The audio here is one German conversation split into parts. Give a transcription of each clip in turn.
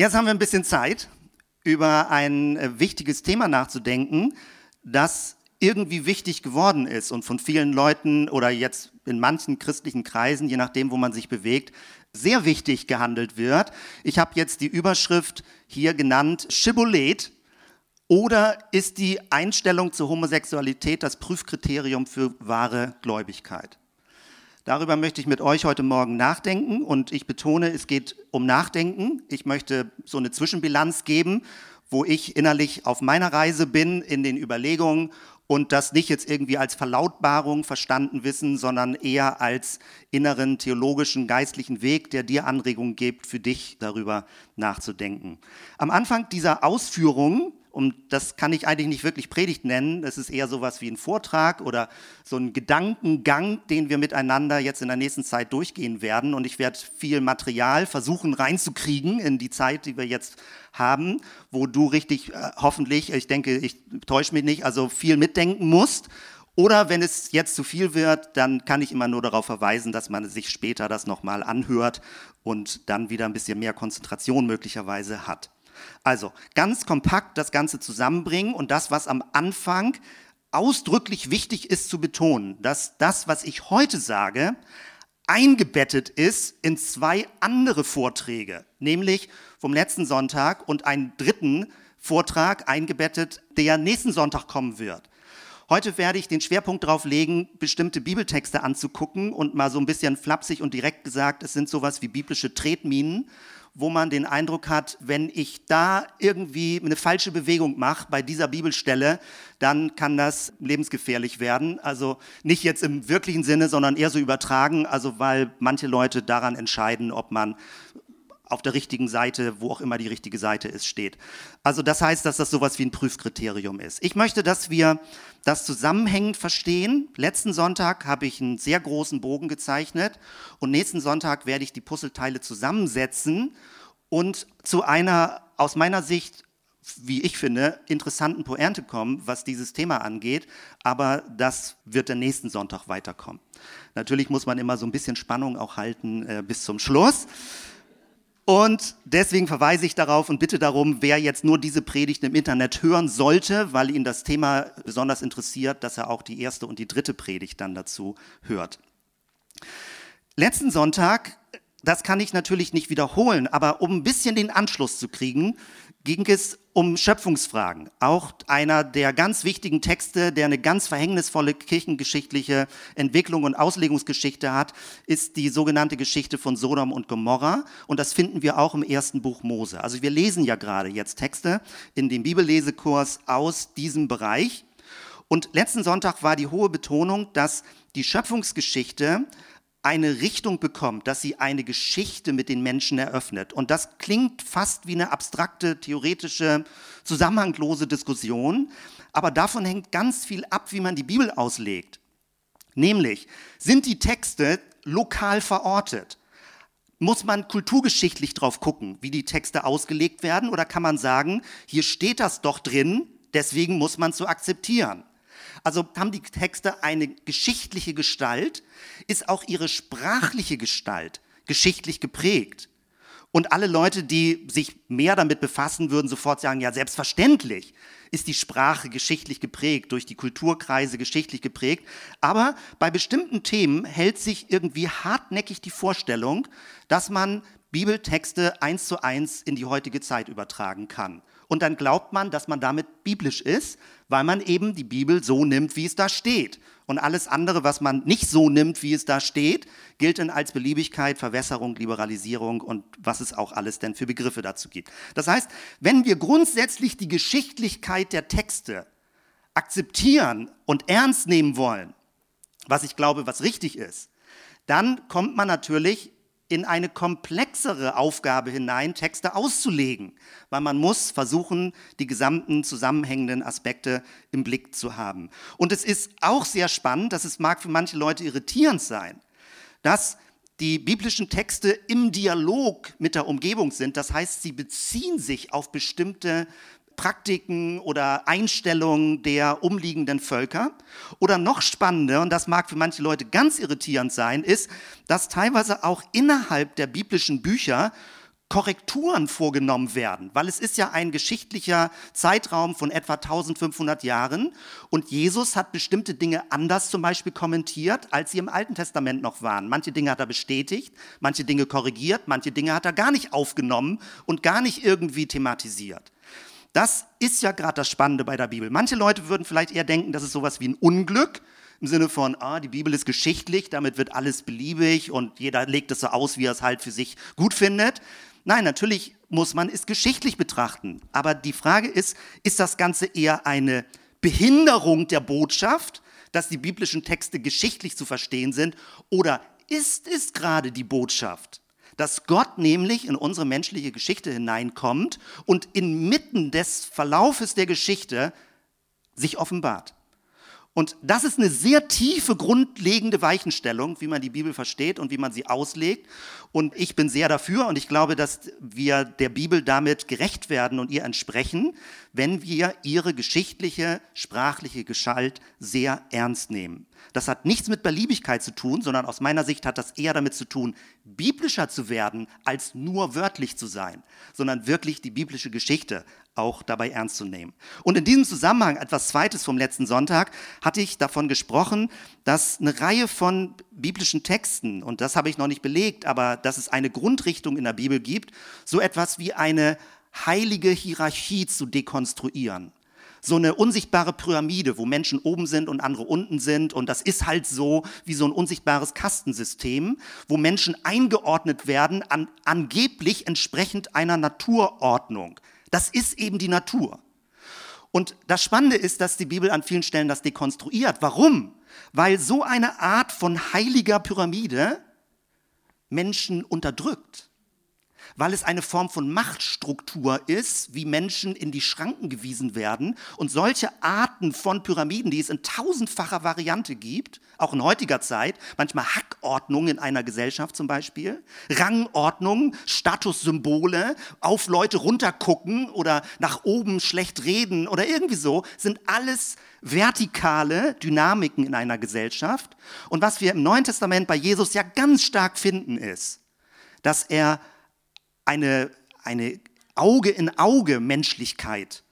Jetzt haben wir ein bisschen Zeit, über ein äh, wichtiges Thema nachzudenken, das irgendwie wichtig geworden ist und von vielen Leuten oder jetzt in manchen christlichen Kreisen, je nachdem, wo man sich bewegt, sehr wichtig gehandelt wird. Ich habe jetzt die Überschrift hier genannt Schibolet. Oder ist die Einstellung zur Homosexualität das Prüfkriterium für wahre Gläubigkeit? Darüber möchte ich mit euch heute Morgen nachdenken und ich betone, es geht um Nachdenken. Ich möchte so eine Zwischenbilanz geben, wo ich innerlich auf meiner Reise bin in den Überlegungen und das nicht jetzt irgendwie als Verlautbarung verstanden wissen, sondern eher als inneren theologischen, geistlichen Weg, der dir Anregungen gibt, für dich darüber nachzudenken. Am Anfang dieser Ausführungen und das kann ich eigentlich nicht wirklich Predigt nennen. Das ist eher sowas wie ein Vortrag oder so ein Gedankengang, den wir miteinander jetzt in der nächsten Zeit durchgehen werden. Und ich werde viel Material versuchen reinzukriegen in die Zeit, die wir jetzt haben, wo du richtig, äh, hoffentlich, ich denke, ich täusche mich nicht, also viel mitdenken musst. Oder wenn es jetzt zu viel wird, dann kann ich immer nur darauf verweisen, dass man sich später das nochmal anhört und dann wieder ein bisschen mehr Konzentration möglicherweise hat. Also ganz kompakt das Ganze zusammenbringen und das, was am Anfang ausdrücklich wichtig ist zu betonen, dass das, was ich heute sage, eingebettet ist in zwei andere Vorträge, nämlich vom letzten Sonntag und einen dritten Vortrag eingebettet, der nächsten Sonntag kommen wird. Heute werde ich den Schwerpunkt darauf legen, bestimmte Bibeltexte anzugucken und mal so ein bisschen flapsig und direkt gesagt, es sind sowas wie biblische Tretminen wo man den Eindruck hat, wenn ich da irgendwie eine falsche Bewegung mache bei dieser Bibelstelle, dann kann das lebensgefährlich werden. Also nicht jetzt im wirklichen Sinne, sondern eher so übertragen, also weil manche Leute daran entscheiden, ob man auf der richtigen Seite, wo auch immer die richtige Seite ist, steht. Also das heißt, dass das sowas wie ein Prüfkriterium ist. Ich möchte, dass wir das zusammenhängend verstehen. Letzten Sonntag habe ich einen sehr großen Bogen gezeichnet und nächsten Sonntag werde ich die Puzzleteile zusammensetzen und zu einer aus meiner Sicht wie ich finde, interessanten Pointe kommen, was dieses Thema angeht, aber das wird der nächsten Sonntag weiterkommen. Natürlich muss man immer so ein bisschen Spannung auch halten äh, bis zum Schluss. Und deswegen verweise ich darauf und bitte darum, wer jetzt nur diese Predigt im Internet hören sollte, weil ihn das Thema besonders interessiert, dass er auch die erste und die dritte Predigt dann dazu hört. Letzten Sonntag, das kann ich natürlich nicht wiederholen, aber um ein bisschen den Anschluss zu kriegen, ging es um Schöpfungsfragen. Auch einer der ganz wichtigen Texte, der eine ganz verhängnisvolle kirchengeschichtliche Entwicklung und Auslegungsgeschichte hat, ist die sogenannte Geschichte von Sodom und Gomorra. Und das finden wir auch im ersten Buch Mose. Also wir lesen ja gerade jetzt Texte in dem Bibellesekurs aus diesem Bereich. Und letzten Sonntag war die hohe Betonung, dass die Schöpfungsgeschichte eine Richtung bekommt, dass sie eine Geschichte mit den Menschen eröffnet. Und das klingt fast wie eine abstrakte, theoretische, zusammenhanglose Diskussion, aber davon hängt ganz viel ab, wie man die Bibel auslegt. Nämlich, sind die Texte lokal verortet? Muss man kulturgeschichtlich drauf gucken, wie die Texte ausgelegt werden? Oder kann man sagen, hier steht das doch drin, deswegen muss man es so akzeptieren? Also haben die Texte eine geschichtliche Gestalt, ist auch ihre sprachliche Gestalt geschichtlich geprägt. Und alle Leute, die sich mehr damit befassen, würden sofort sagen, ja, selbstverständlich ist die Sprache geschichtlich geprägt, durch die Kulturkreise geschichtlich geprägt. Aber bei bestimmten Themen hält sich irgendwie hartnäckig die Vorstellung, dass man Bibeltexte eins zu eins in die heutige Zeit übertragen kann. Und dann glaubt man, dass man damit biblisch ist, weil man eben die Bibel so nimmt, wie es da steht. Und alles andere, was man nicht so nimmt, wie es da steht, gilt dann als Beliebigkeit, Verwässerung, Liberalisierung und was es auch alles denn für Begriffe dazu gibt. Das heißt, wenn wir grundsätzlich die Geschichtlichkeit der Texte akzeptieren und ernst nehmen wollen, was ich glaube, was richtig ist, dann kommt man natürlich in eine komplexere Aufgabe hinein, Texte auszulegen, weil man muss versuchen, die gesamten zusammenhängenden Aspekte im Blick zu haben. Und es ist auch sehr spannend, dass es mag für manche Leute irritierend sein, dass die biblischen Texte im Dialog mit der Umgebung sind. Das heißt, sie beziehen sich auf bestimmte Praktiken oder Einstellungen der umliegenden Völker. Oder noch spannender, und das mag für manche Leute ganz irritierend sein, ist, dass teilweise auch innerhalb der biblischen Bücher Korrekturen vorgenommen werden, weil es ist ja ein geschichtlicher Zeitraum von etwa 1500 Jahren und Jesus hat bestimmte Dinge anders zum Beispiel kommentiert, als sie im Alten Testament noch waren. Manche Dinge hat er bestätigt, manche Dinge korrigiert, manche Dinge hat er gar nicht aufgenommen und gar nicht irgendwie thematisiert. Das ist ja gerade das Spannende bei der Bibel. Manche Leute würden vielleicht eher denken, das ist sowas wie ein Unglück, im Sinne von, ah, die Bibel ist geschichtlich, damit wird alles beliebig und jeder legt es so aus, wie er es halt für sich gut findet. Nein, natürlich muss man es geschichtlich betrachten. Aber die Frage ist, ist das Ganze eher eine Behinderung der Botschaft, dass die biblischen Texte geschichtlich zu verstehen sind? Oder ist es gerade die Botschaft, dass Gott nämlich in unsere menschliche Geschichte hineinkommt und inmitten des Verlaufes der Geschichte sich offenbart? Und das ist eine sehr tiefe, grundlegende Weichenstellung, wie man die Bibel versteht und wie man sie auslegt. Und ich bin sehr dafür und ich glaube, dass wir der Bibel damit gerecht werden und ihr entsprechen, wenn wir ihre geschichtliche, sprachliche Geschalt sehr ernst nehmen. Das hat nichts mit Beliebigkeit zu tun, sondern aus meiner Sicht hat das eher damit zu tun, biblischer zu werden, als nur wörtlich zu sein, sondern wirklich die biblische Geschichte auch dabei ernst zu nehmen. Und in diesem Zusammenhang, etwas Zweites vom letzten Sonntag, hatte ich davon gesprochen, dass eine Reihe von biblischen Texten, und das habe ich noch nicht belegt, aber dass es eine Grundrichtung in der Bibel gibt, so etwas wie eine heilige Hierarchie zu dekonstruieren so eine unsichtbare Pyramide, wo Menschen oben sind und andere unten sind. Und das ist halt so wie so ein unsichtbares Kastensystem, wo Menschen eingeordnet werden, an, angeblich entsprechend einer Naturordnung. Das ist eben die Natur. Und das Spannende ist, dass die Bibel an vielen Stellen das dekonstruiert. Warum? Weil so eine Art von heiliger Pyramide Menschen unterdrückt weil es eine Form von Machtstruktur ist, wie Menschen in die Schranken gewiesen werden. Und solche Arten von Pyramiden, die es in tausendfacher Variante gibt, auch in heutiger Zeit, manchmal Hackordnungen in einer Gesellschaft zum Beispiel, Rangordnungen, Statussymbole, auf Leute runtergucken oder nach oben schlecht reden oder irgendwie so, sind alles vertikale Dynamiken in einer Gesellschaft. Und was wir im Neuen Testament bei Jesus ja ganz stark finden, ist, dass er eine, eine Auge in Auge Menschlichkeit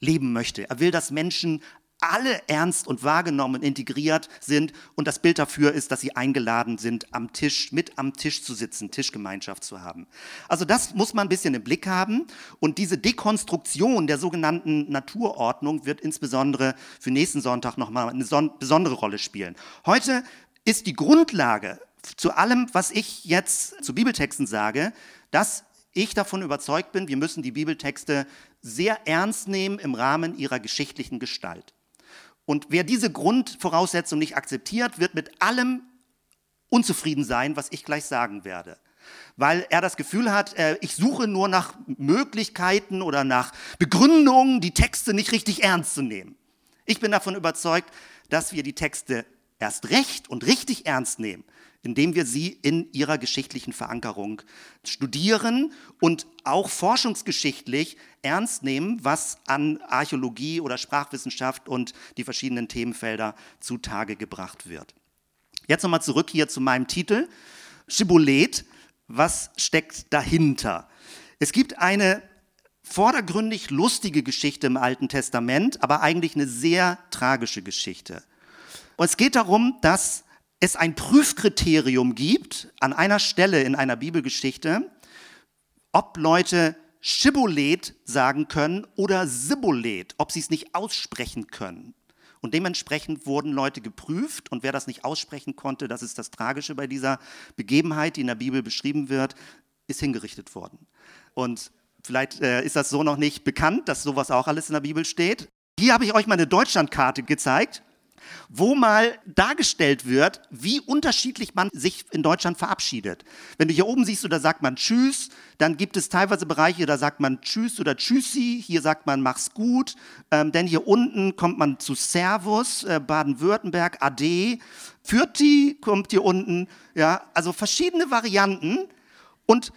leben möchte. Er will, dass Menschen alle ernst und wahrgenommen und integriert sind. Und das Bild dafür ist, dass sie eingeladen sind, am Tisch, mit am Tisch zu sitzen, Tischgemeinschaft zu haben. Also das muss man ein bisschen im Blick haben. Und diese Dekonstruktion der sogenannten Naturordnung wird insbesondere für nächsten Sonntag nochmal eine besondere Rolle spielen. Heute ist die Grundlage zu allem, was ich jetzt zu Bibeltexten sage, dass ich davon überzeugt bin, wir müssen die Bibeltexte sehr ernst nehmen im Rahmen ihrer geschichtlichen Gestalt. Und wer diese Grundvoraussetzung nicht akzeptiert, wird mit allem unzufrieden sein, was ich gleich sagen werde. Weil er das Gefühl hat, äh, ich suche nur nach Möglichkeiten oder nach Begründungen, die Texte nicht richtig ernst zu nehmen. Ich bin davon überzeugt, dass wir die Texte erst recht und richtig ernst nehmen, indem wir sie in ihrer geschichtlichen Verankerung studieren und auch forschungsgeschichtlich ernst nehmen, was an Archäologie oder Sprachwissenschaft und die verschiedenen Themenfelder zutage gebracht wird. Jetzt nochmal zurück hier zu meinem Titel. Schibolet, was steckt dahinter? Es gibt eine vordergründig lustige Geschichte im Alten Testament, aber eigentlich eine sehr tragische Geschichte. Und es geht darum, dass es ein Prüfkriterium gibt an einer Stelle in einer Bibelgeschichte, ob Leute Schibolet sagen können oder Sibolet, ob sie es nicht aussprechen können. Und dementsprechend wurden Leute geprüft und wer das nicht aussprechen konnte, das ist das Tragische bei dieser Begebenheit, die in der Bibel beschrieben wird, ist hingerichtet worden. Und vielleicht äh, ist das so noch nicht bekannt, dass sowas auch alles in der Bibel steht. Hier habe ich euch mal eine Deutschlandkarte gezeigt wo mal dargestellt wird, wie unterschiedlich man sich in Deutschland verabschiedet. Wenn du hier oben siehst, da sagt man Tschüss, dann gibt es teilweise Bereiche, da sagt man Tschüss oder Tschüssi, hier sagt man Mach's gut, ähm, denn hier unten kommt man zu Servus, äh, Baden-Württemberg, Ade, Fürti kommt hier unten, ja, also verschiedene Varianten und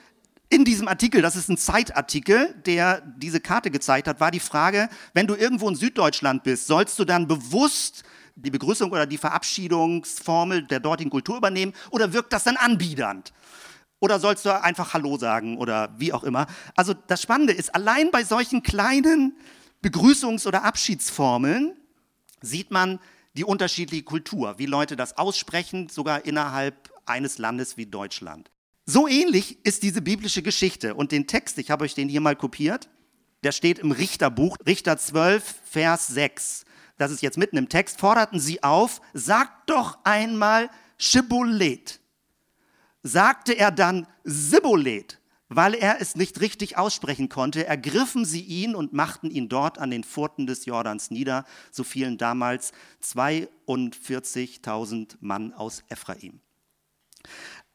in diesem Artikel, das ist ein Zeitartikel, der diese Karte gezeigt hat, war die Frage, wenn du irgendwo in Süddeutschland bist, sollst du dann bewusst die Begrüßung oder die Verabschiedungsformel der dortigen Kultur übernehmen oder wirkt das dann anbiedernd? Oder sollst du einfach Hallo sagen oder wie auch immer? Also das Spannende ist, allein bei solchen kleinen Begrüßungs- oder Abschiedsformeln sieht man die unterschiedliche Kultur, wie Leute das aussprechen, sogar innerhalb eines Landes wie Deutschland. So ähnlich ist diese biblische Geschichte und den Text, ich habe euch den hier mal kopiert, der steht im Richterbuch, Richter 12, Vers 6. Das ist jetzt mitten im Text, forderten sie auf, sagt doch einmal Schibolet. Sagte er dann Sibolet, weil er es nicht richtig aussprechen konnte, ergriffen sie ihn und machten ihn dort an den Furten des Jordans nieder. So fielen damals 42.000 Mann aus Ephraim.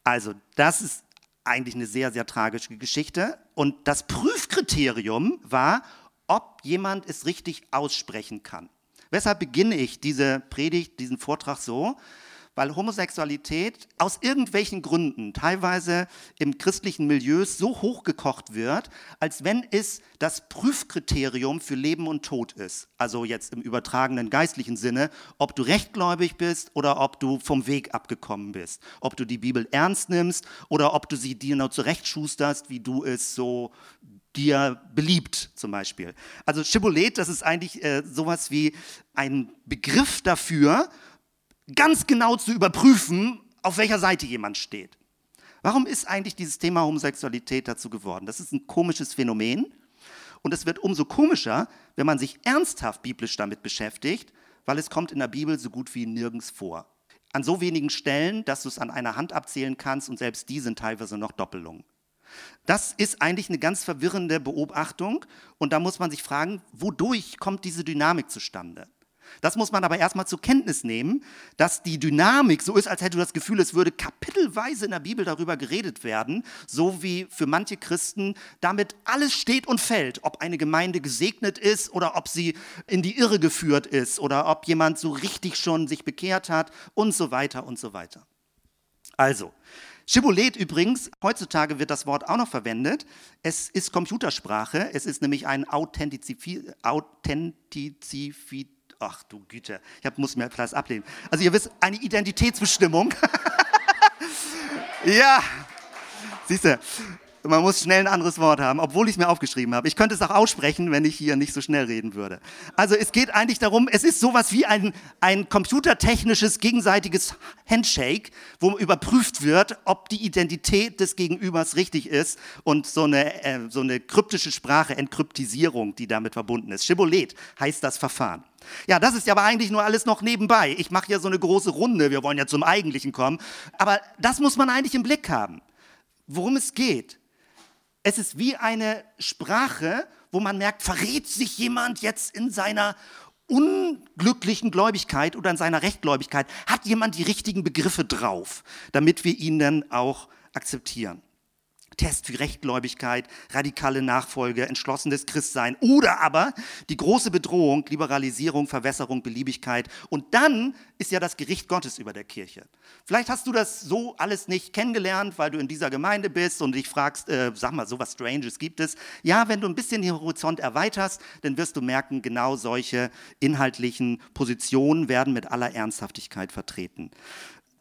Also, das ist eigentlich eine sehr, sehr tragische Geschichte. Und das Prüfkriterium war, ob jemand es richtig aussprechen kann. Weshalb beginne ich diese Predigt, diesen Vortrag so? weil Homosexualität aus irgendwelchen Gründen teilweise im christlichen Milieu so hochgekocht wird, als wenn es das Prüfkriterium für Leben und Tod ist. Also jetzt im übertragenen geistlichen Sinne, ob du rechtgläubig bist oder ob du vom Weg abgekommen bist. Ob du die Bibel ernst nimmst oder ob du sie dir noch zurechtschusterst, wie du es so dir beliebt, zum Beispiel. Also Schibolet, das ist eigentlich äh, sowas wie ein Begriff dafür, ganz genau zu überprüfen, auf welcher Seite jemand steht. Warum ist eigentlich dieses Thema Homosexualität dazu geworden? Das ist ein komisches Phänomen und es wird umso komischer, wenn man sich ernsthaft biblisch damit beschäftigt, weil es kommt in der Bibel so gut wie nirgends vor. An so wenigen Stellen, dass du es an einer Hand abzählen kannst und selbst die sind teilweise noch Doppelungen. Das ist eigentlich eine ganz verwirrende Beobachtung und da muss man sich fragen, wodurch kommt diese Dynamik zustande? Das muss man aber erstmal zur Kenntnis nehmen, dass die Dynamik so ist, als hätte du das Gefühl, es würde kapitelweise in der Bibel darüber geredet werden, so wie für manche Christen damit alles steht und fällt, ob eine Gemeinde gesegnet ist oder ob sie in die Irre geführt ist oder ob jemand so richtig schon sich bekehrt hat und so weiter und so weiter. Also, Schibolet übrigens, heutzutage wird das Wort auch noch verwendet. Es ist Computersprache, es ist nämlich ein Authentizifi Ach du Güte, ich hab, muss mir etwas ablehnen. Also ihr wisst, eine Identitätsbestimmung. ja, siehst du, man muss schnell ein anderes Wort haben, obwohl ich es mir aufgeschrieben habe. Ich könnte es auch aussprechen, wenn ich hier nicht so schnell reden würde. Also es geht eigentlich darum, es ist sowas wie ein, ein computertechnisches gegenseitiges Handshake, wo überprüft wird, ob die Identität des Gegenübers richtig ist und so eine, äh, so eine kryptische Sprache, Entkryptisierung, die damit verbunden ist. Schibolet heißt das Verfahren. Ja, das ist ja aber eigentlich nur alles noch nebenbei. Ich mache ja so eine große Runde, wir wollen ja zum Eigentlichen kommen. Aber das muss man eigentlich im Blick haben, worum es geht. Es ist wie eine Sprache, wo man merkt, verrät sich jemand jetzt in seiner unglücklichen Gläubigkeit oder in seiner Rechtgläubigkeit? Hat jemand die richtigen Begriffe drauf, damit wir ihn dann auch akzeptieren? Test für Rechtgläubigkeit, radikale Nachfolge, entschlossenes Christsein oder aber die große Bedrohung, Liberalisierung, Verwässerung, Beliebigkeit. Und dann ist ja das Gericht Gottes über der Kirche. Vielleicht hast du das so alles nicht kennengelernt, weil du in dieser Gemeinde bist und dich fragst, äh, sag mal, sowas Stranges gibt es. Ja, wenn du ein bisschen den Horizont erweiterst, dann wirst du merken, genau solche inhaltlichen Positionen werden mit aller Ernsthaftigkeit vertreten.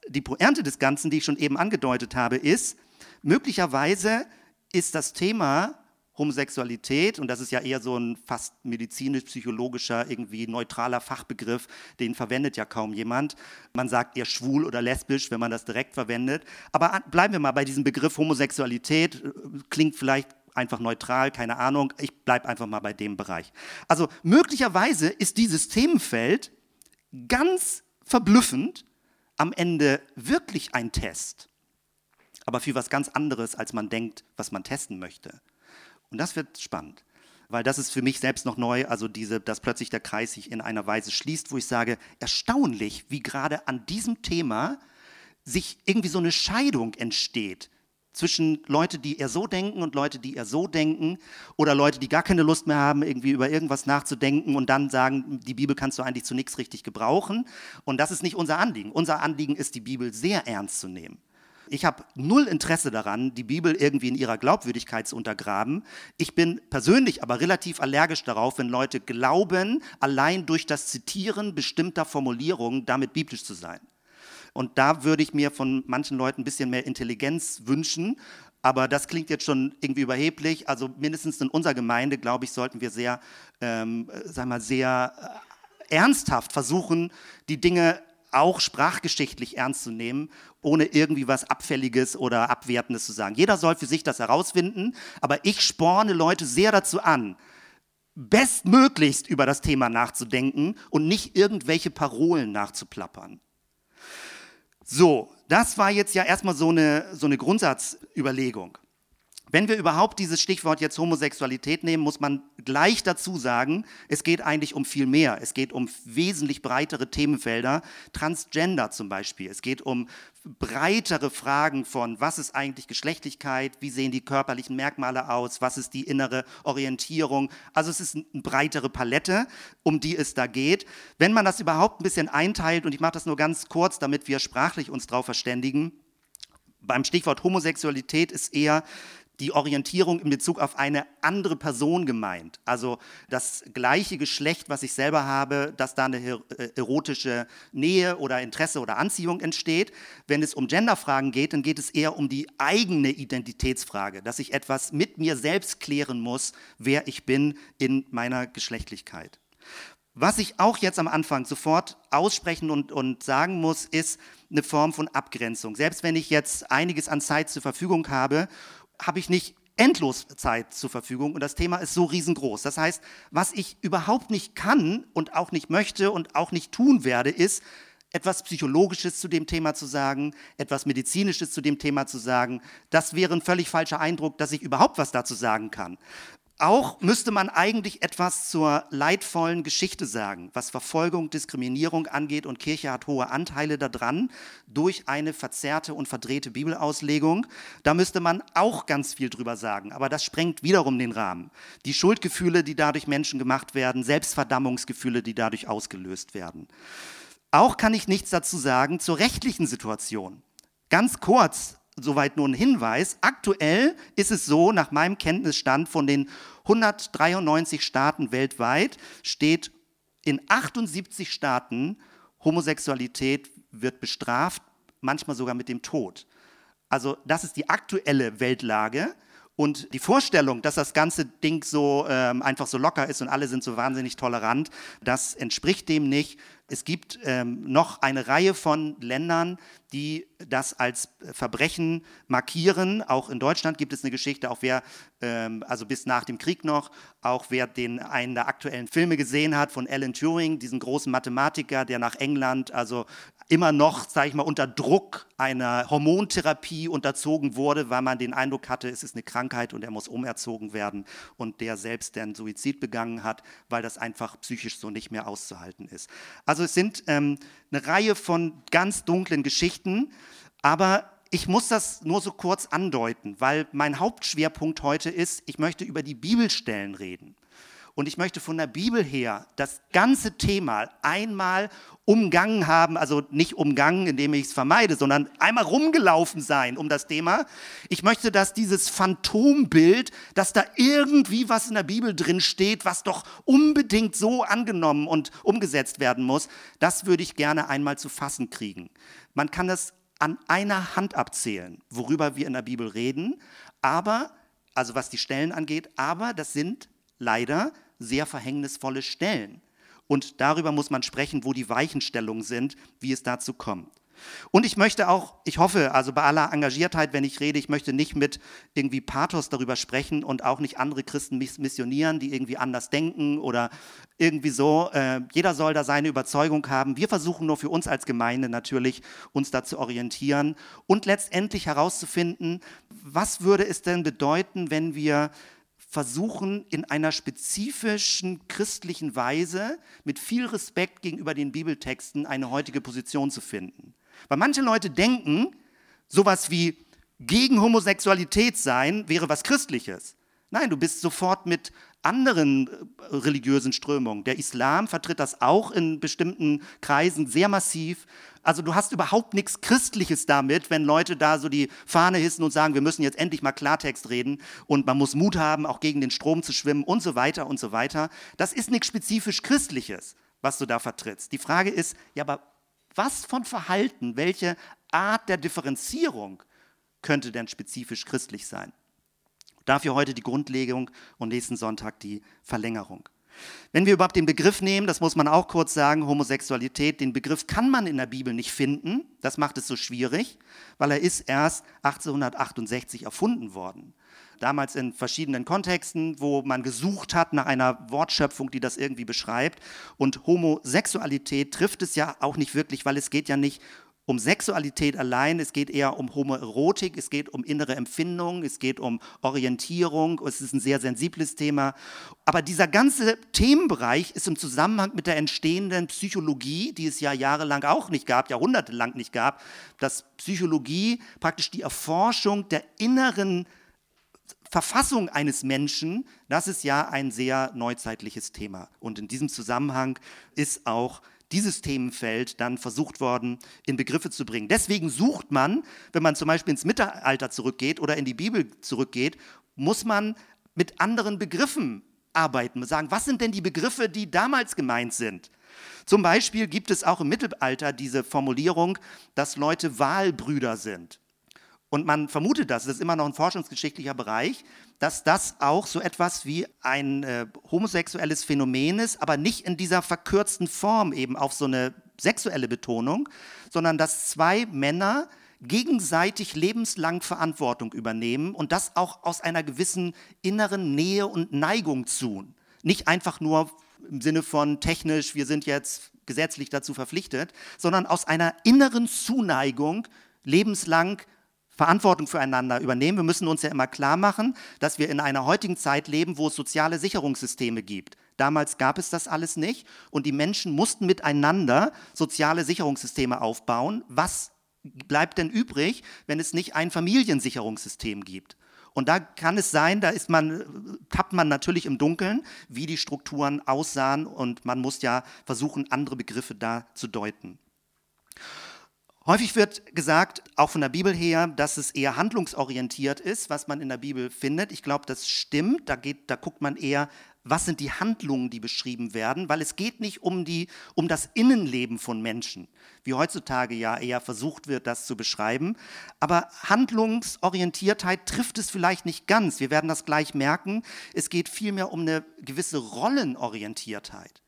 Die Pointe des Ganzen, die ich schon eben angedeutet habe, ist, Möglicherweise ist das Thema Homosexualität, und das ist ja eher so ein fast medizinisch-psychologischer, irgendwie neutraler Fachbegriff, den verwendet ja kaum jemand. Man sagt eher schwul oder lesbisch, wenn man das direkt verwendet. Aber bleiben wir mal bei diesem Begriff Homosexualität, klingt vielleicht einfach neutral, keine Ahnung, ich bleibe einfach mal bei dem Bereich. Also möglicherweise ist dieses Themenfeld ganz verblüffend am Ende wirklich ein Test aber für was ganz anderes, als man denkt, was man testen möchte. Und das wird spannend, weil das ist für mich selbst noch neu, also diese, dass plötzlich der Kreis sich in einer Weise schließt, wo ich sage, erstaunlich, wie gerade an diesem Thema sich irgendwie so eine Scheidung entsteht zwischen Leute, die eher so denken und Leute, die eher so denken oder Leute, die gar keine Lust mehr haben, irgendwie über irgendwas nachzudenken und dann sagen, die Bibel kannst du eigentlich zu nichts richtig gebrauchen. Und das ist nicht unser Anliegen. Unser Anliegen ist, die Bibel sehr ernst zu nehmen. Ich habe null Interesse daran, die Bibel irgendwie in ihrer Glaubwürdigkeit zu untergraben. Ich bin persönlich aber relativ allergisch darauf, wenn Leute glauben, allein durch das Zitieren bestimmter Formulierungen damit biblisch zu sein. Und da würde ich mir von manchen Leuten ein bisschen mehr Intelligenz wünschen. Aber das klingt jetzt schon irgendwie überheblich. Also mindestens in unserer Gemeinde, glaube ich, sollten wir sehr, ähm, sag mal, sehr äh, ernsthaft versuchen, die Dinge auch sprachgeschichtlich ernst zu nehmen, ohne irgendwie was Abfälliges oder Abwertendes zu sagen. Jeder soll für sich das herausfinden, aber ich sporne Leute sehr dazu an, bestmöglichst über das Thema nachzudenken und nicht irgendwelche Parolen nachzuplappern. So, das war jetzt ja erstmal so eine, so eine Grundsatzüberlegung. Wenn wir überhaupt dieses Stichwort jetzt Homosexualität nehmen, muss man gleich dazu sagen, es geht eigentlich um viel mehr. Es geht um wesentlich breitere Themenfelder, Transgender zum Beispiel. Es geht um breitere Fragen von, was ist eigentlich Geschlechtlichkeit, wie sehen die körperlichen Merkmale aus, was ist die innere Orientierung. Also es ist eine breitere Palette, um die es da geht. Wenn man das überhaupt ein bisschen einteilt, und ich mache das nur ganz kurz, damit wir sprachlich uns darauf verständigen, beim Stichwort Homosexualität ist eher die Orientierung in Bezug auf eine andere Person gemeint. Also das gleiche Geschlecht, was ich selber habe, dass da eine äh, erotische Nähe oder Interesse oder Anziehung entsteht. Wenn es um Genderfragen geht, dann geht es eher um die eigene Identitätsfrage, dass ich etwas mit mir selbst klären muss, wer ich bin in meiner Geschlechtlichkeit. Was ich auch jetzt am Anfang sofort aussprechen und, und sagen muss, ist eine Form von Abgrenzung. Selbst wenn ich jetzt einiges an Zeit zur Verfügung habe habe ich nicht endlos Zeit zur Verfügung und das Thema ist so riesengroß. Das heißt, was ich überhaupt nicht kann und auch nicht möchte und auch nicht tun werde, ist, etwas Psychologisches zu dem Thema zu sagen, etwas Medizinisches zu dem Thema zu sagen. Das wäre ein völlig falscher Eindruck, dass ich überhaupt was dazu sagen kann. Auch müsste man eigentlich etwas zur leidvollen Geschichte sagen, was Verfolgung, Diskriminierung angeht und Kirche hat hohe Anteile daran durch eine verzerrte und verdrehte Bibelauslegung. Da müsste man auch ganz viel drüber sagen, aber das sprengt wiederum den Rahmen. Die Schuldgefühle, die dadurch Menschen gemacht werden, Selbstverdammungsgefühle, die dadurch ausgelöst werden. Auch kann ich nichts dazu sagen zur rechtlichen Situation. Ganz kurz, soweit nur ein Hinweis. Aktuell ist es so, nach meinem Kenntnisstand von den 193 Staaten weltweit, steht in 78 Staaten, Homosexualität wird bestraft, manchmal sogar mit dem Tod. Also das ist die aktuelle Weltlage. Und die Vorstellung, dass das ganze Ding so ähm, einfach so locker ist und alle sind so wahnsinnig tolerant, das entspricht dem nicht. Es gibt ähm, noch eine Reihe von Ländern, die das als Verbrechen markieren. Auch in Deutschland gibt es eine Geschichte, auch wer, ähm, also bis nach dem Krieg noch, auch wer den einen der aktuellen Filme gesehen hat von Alan Turing, diesen großen Mathematiker, der nach England, also immer noch, sage ich mal, unter Druck einer Hormontherapie unterzogen wurde, weil man den Eindruck hatte, es ist eine Krankheit und er muss umerzogen werden und der selbst dann Suizid begangen hat, weil das einfach psychisch so nicht mehr auszuhalten ist. Also es sind ähm, eine Reihe von ganz dunklen Geschichten, aber ich muss das nur so kurz andeuten, weil mein Hauptschwerpunkt heute ist, ich möchte über die Bibelstellen reden. Und ich möchte von der Bibel her das ganze Thema einmal umgangen haben, also nicht umgangen, indem ich es vermeide, sondern einmal rumgelaufen sein um das Thema. Ich möchte, dass dieses Phantombild, dass da irgendwie was in der Bibel drin steht, was doch unbedingt so angenommen und umgesetzt werden muss, das würde ich gerne einmal zu fassen kriegen. Man kann das an einer Hand abzählen, worüber wir in der Bibel reden, aber also was die Stellen angeht, aber das sind leider sehr verhängnisvolle Stellen. Und darüber muss man sprechen, wo die Weichenstellungen sind, wie es dazu kommt. Und ich möchte auch, ich hoffe, also bei aller Engagiertheit, wenn ich rede, ich möchte nicht mit irgendwie Pathos darüber sprechen und auch nicht andere Christen missionieren, die irgendwie anders denken oder irgendwie so. Äh, jeder soll da seine Überzeugung haben. Wir versuchen nur für uns als Gemeinde natürlich, uns da zu orientieren und letztendlich herauszufinden, was würde es denn bedeuten, wenn wir versuchen in einer spezifischen christlichen Weise mit viel Respekt gegenüber den Bibeltexten eine heutige Position zu finden. Weil manche Leute denken, sowas wie gegen Homosexualität sein wäre was Christliches. Nein, du bist sofort mit anderen äh, religiösen Strömungen. Der Islam vertritt das auch in bestimmten Kreisen sehr massiv. Also du hast überhaupt nichts Christliches damit, wenn Leute da so die Fahne hissen und sagen, wir müssen jetzt endlich mal Klartext reden und man muss Mut haben, auch gegen den Strom zu schwimmen und so weiter und so weiter. Das ist nichts spezifisch Christliches, was du da vertrittst. Die Frage ist, ja, aber Was von Verhalten, welche Art der Differenzierung könnte denn spezifisch christlich sein? Dafür heute die Grundlegung und nächsten Sonntag die Verlängerung. Wenn wir überhaupt den Begriff nehmen, das muss man auch kurz sagen, Homosexualität, den Begriff kann man in der Bibel nicht finden. Das macht es so schwierig, weil er ist erst 1868 erfunden worden. Damals in verschiedenen Kontexten, wo man gesucht hat nach einer Wortschöpfung, die das irgendwie beschreibt. Und Homosexualität trifft es ja auch nicht wirklich, weil es geht ja nicht um Sexualität allein, es geht eher um Homoerotik, es geht um innere Empfindungen, es geht um Orientierung, es ist ein sehr sensibles Thema. Aber dieser ganze Themenbereich ist im Zusammenhang mit der entstehenden Psychologie, die es ja jahrelang auch nicht gab, jahrhundertelang nicht gab, dass Psychologie praktisch die Erforschung der inneren Verfassung eines Menschen, das ist ja ein sehr neuzeitliches Thema. Und in diesem Zusammenhang ist auch dieses Themenfeld dann versucht worden, in Begriffe zu bringen. Deswegen sucht man, wenn man zum Beispiel ins Mittelalter zurückgeht oder in die Bibel zurückgeht, muss man mit anderen Begriffen arbeiten. Sagen, was sind denn die Begriffe, die damals gemeint sind? Zum Beispiel gibt es auch im Mittelalter diese Formulierung, dass Leute Wahlbrüder sind. Und man vermutet das, das ist immer noch ein forschungsgeschichtlicher Bereich, dass das auch so etwas wie ein äh, homosexuelles Phänomen ist, aber nicht in dieser verkürzten Form eben auf so eine sexuelle Betonung, sondern dass zwei Männer gegenseitig lebenslang Verantwortung übernehmen und das auch aus einer gewissen inneren Nähe und Neigung tun. Nicht einfach nur im Sinne von technisch, wir sind jetzt gesetzlich dazu verpflichtet, sondern aus einer inneren Zuneigung lebenslang Verantwortung füreinander übernehmen. Wir müssen uns ja immer klar machen, dass wir in einer heutigen Zeit leben, wo es soziale Sicherungssysteme gibt. Damals gab es das alles nicht und die Menschen mussten miteinander soziale Sicherungssysteme aufbauen. Was bleibt denn übrig, wenn es nicht ein Familiensicherungssystem gibt? Und da kann es sein, da ist man, tappt man natürlich im Dunkeln, wie die Strukturen aussahen und man muss ja versuchen, andere Begriffe da zu deuten. Häufig wird gesagt, auch von der Bibel her, dass es eher handlungsorientiert ist, was man in der Bibel findet. Ich glaube, das stimmt. Da, geht, da guckt man eher, was sind die Handlungen, die beschrieben werden, weil es geht nicht um, die, um das Innenleben von Menschen, wie heutzutage ja eher versucht wird, das zu beschreiben. Aber Handlungsorientiertheit trifft es vielleicht nicht ganz. Wir werden das gleich merken. Es geht vielmehr um eine gewisse Rollenorientiertheit.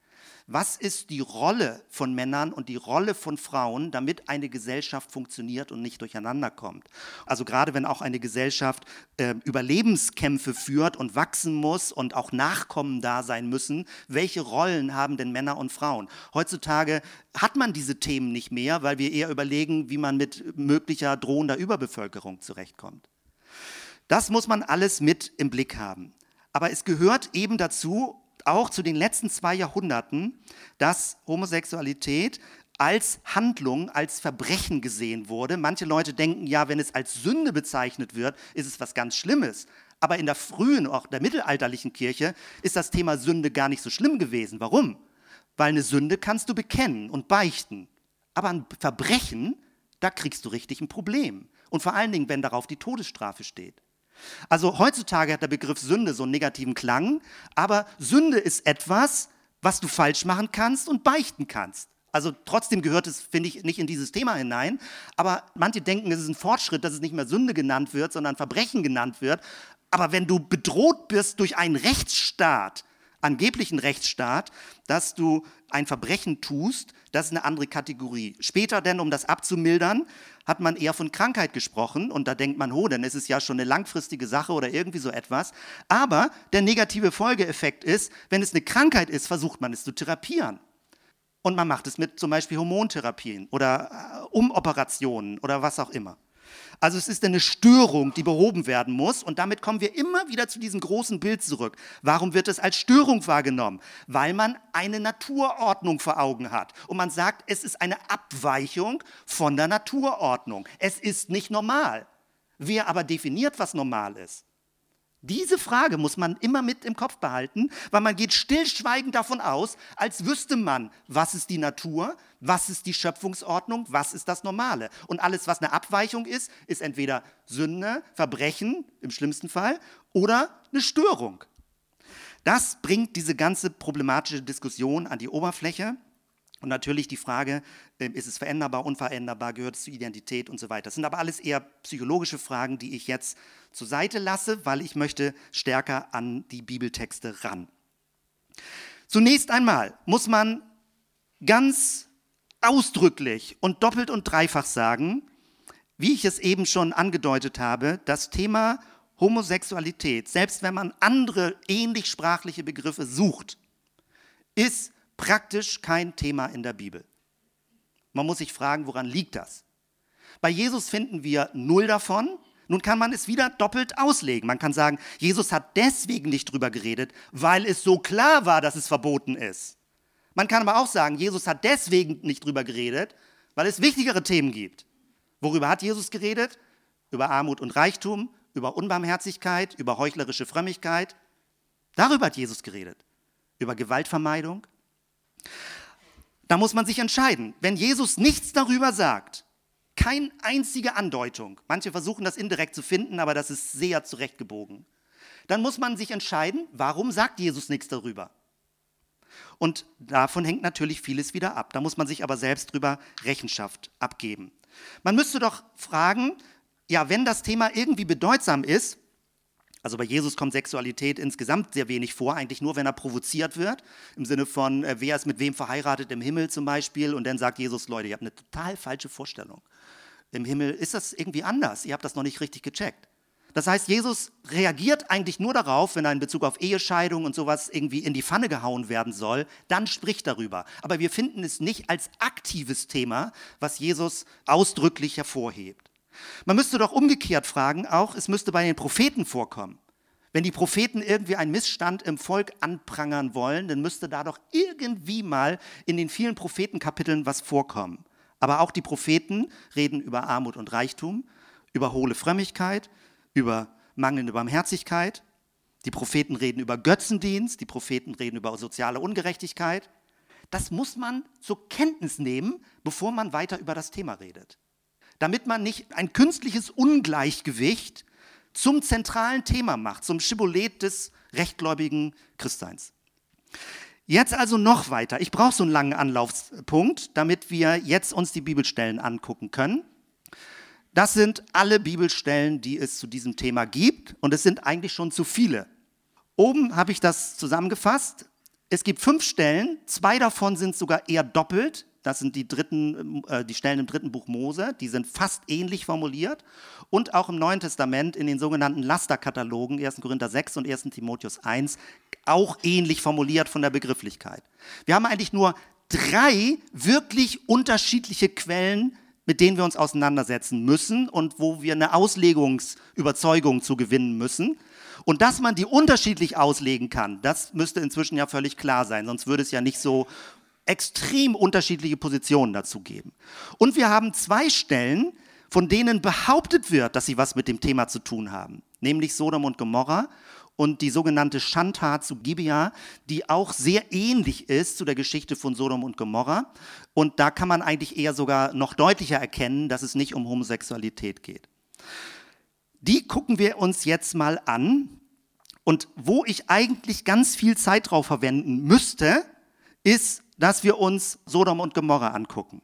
Was ist die Rolle von Männern und die Rolle von Frauen, damit eine Gesellschaft funktioniert und nicht durcheinander kommt? Also gerade wenn auch eine Gesellschaft äh, Überlebenskämpfe führt und wachsen muss und auch Nachkommen da sein müssen, welche Rollen haben denn Männer und Frauen? Heutzutage hat man diese Themen nicht mehr, weil wir eher überlegen, wie man mit möglicher drohender Überbevölkerung zurechtkommt. Das muss man alles mit im Blick haben. Aber es gehört eben dazu, auch zu den letzten zwei Jahrhunderten, dass Homosexualität als Handlung, als Verbrechen gesehen wurde. Manche Leute denken, ja, wenn es als Sünde bezeichnet wird, ist es was ganz Schlimmes. Aber in der frühen, auch der mittelalterlichen Kirche, ist das Thema Sünde gar nicht so schlimm gewesen. Warum? Weil eine Sünde kannst du bekennen und beichten. Aber ein Verbrechen, da kriegst du richtig ein Problem. Und vor allen Dingen, wenn darauf die Todesstrafe steht. Also heutzutage hat der Begriff Sünde so einen negativen Klang, aber Sünde ist etwas, was du falsch machen kannst und beichten kannst. Also trotzdem gehört es, finde ich, nicht in dieses Thema hinein. Aber manche denken, es ist ein Fortschritt, dass es nicht mehr Sünde genannt wird, sondern Verbrechen genannt wird. Aber wenn du bedroht bist durch einen Rechtsstaat, angeblichen Rechtsstaat, dass du ein Verbrechen tust, das ist eine andere Kategorie. Später denn, um das abzumildern, hat man eher von Krankheit gesprochen und da denkt man, oh, dann ist es ja schon eine langfristige Sache oder irgendwie so etwas. Aber der negative Folgeeffekt ist, wenn es eine Krankheit ist, versucht man es zu therapieren. Und man macht es mit zum Beispiel Hormontherapien oder äh, Umoperationen oder was auch immer. Also es ist eine Störung, die behoben werden muss. Und damit kommen wir immer wieder zu diesem großen Bild zurück. Warum wird es als Störung wahrgenommen? Weil man eine Naturordnung vor Augen hat. Und man sagt, es ist eine Abweichung von der Naturordnung. Es ist nicht normal. Wer aber definiert, was normal ist? Diese Frage muss man immer mit im Kopf behalten, weil man geht stillschweigend davon aus, als wüsste man, was ist die Natur, was ist die Schöpfungsordnung, was ist das Normale. Und alles, was eine Abweichung ist, ist entweder Sünde, Verbrechen im schlimmsten Fall oder eine Störung. Das bringt diese ganze problematische Diskussion an die Oberfläche. Und natürlich die Frage, ist es veränderbar, unveränderbar, gehört es zur Identität und so weiter. Das sind aber alles eher psychologische Fragen, die ich jetzt zur Seite lasse, weil ich möchte stärker an die Bibeltexte ran. Zunächst einmal muss man ganz ausdrücklich und doppelt und dreifach sagen, wie ich es eben schon angedeutet habe, das Thema Homosexualität, selbst wenn man andere ähnlich sprachliche Begriffe sucht, ist praktisch kein Thema in der Bibel. Man muss sich fragen, woran liegt das? Bei Jesus finden wir null davon. Nun kann man es wieder doppelt auslegen. Man kann sagen, Jesus hat deswegen nicht drüber geredet, weil es so klar war, dass es verboten ist. Man kann aber auch sagen, Jesus hat deswegen nicht drüber geredet, weil es wichtigere Themen gibt. Worüber hat Jesus geredet? Über Armut und Reichtum, über Unbarmherzigkeit, über heuchlerische Frömmigkeit. Darüber hat Jesus geredet. Über Gewaltvermeidung. Da muss man sich entscheiden. Wenn Jesus nichts darüber sagt, keine einzige Andeutung, manche versuchen das indirekt zu finden, aber das ist sehr zurechtgebogen, dann muss man sich entscheiden, warum sagt Jesus nichts darüber? Und davon hängt natürlich vieles wieder ab. Da muss man sich aber selbst drüber Rechenschaft abgeben. Man müsste doch fragen, ja, wenn das Thema irgendwie bedeutsam ist, also bei Jesus kommt Sexualität insgesamt sehr wenig vor, eigentlich nur, wenn er provoziert wird, im Sinne von, äh, wer ist mit wem verheiratet im Himmel zum Beispiel, und dann sagt Jesus, Leute, ihr habt eine total falsche Vorstellung. Im Himmel ist das irgendwie anders, ihr habt das noch nicht richtig gecheckt. Das heißt, Jesus reagiert eigentlich nur darauf, wenn er in Bezug auf Ehescheidung und sowas irgendwie in die Pfanne gehauen werden soll, dann spricht darüber. Aber wir finden es nicht als aktives Thema, was Jesus ausdrücklich hervorhebt. Man müsste doch umgekehrt fragen, auch es müsste bei den Propheten vorkommen. Wenn die Propheten irgendwie einen Missstand im Volk anprangern wollen, dann müsste da doch irgendwie mal in den vielen Prophetenkapiteln was vorkommen. Aber auch die Propheten reden über Armut und Reichtum, über hohle Frömmigkeit, über mangelnde Barmherzigkeit. Die Propheten reden über Götzendienst, die Propheten reden über soziale Ungerechtigkeit. Das muss man zur Kenntnis nehmen, bevor man weiter über das Thema redet. Damit man nicht ein künstliches Ungleichgewicht zum zentralen Thema macht, zum Schibolet des rechtgläubigen Christseins. Jetzt also noch weiter. Ich brauche so einen langen Anlaufpunkt, damit wir jetzt uns die Bibelstellen angucken können. Das sind alle Bibelstellen, die es zu diesem Thema gibt und es sind eigentlich schon zu viele. Oben habe ich das zusammengefasst. Es gibt fünf Stellen, zwei davon sind sogar eher doppelt. Das sind die, dritten, äh, die Stellen im dritten Buch Mose, die sind fast ähnlich formuliert. Und auch im Neuen Testament in den sogenannten Lasterkatalogen, 1. Korinther 6 und 1. Timotheus 1, auch ähnlich formuliert von der Begrifflichkeit. Wir haben eigentlich nur drei wirklich unterschiedliche Quellen mit denen wir uns auseinandersetzen müssen und wo wir eine Auslegungsüberzeugung zu gewinnen müssen. Und dass man die unterschiedlich auslegen kann, das müsste inzwischen ja völlig klar sein, sonst würde es ja nicht so extrem unterschiedliche Positionen dazu geben. Und wir haben zwei Stellen, von denen behauptet wird, dass sie was mit dem Thema zu tun haben, nämlich Sodom und Gomorra und die sogenannte Schandtat zu Gibea, die auch sehr ähnlich ist zu der Geschichte von Sodom und Gomorra. Und da kann man eigentlich eher sogar noch deutlicher erkennen, dass es nicht um Homosexualität geht. Die gucken wir uns jetzt mal an. Und wo ich eigentlich ganz viel Zeit drauf verwenden müsste, ist, dass wir uns Sodom und Gomorra angucken.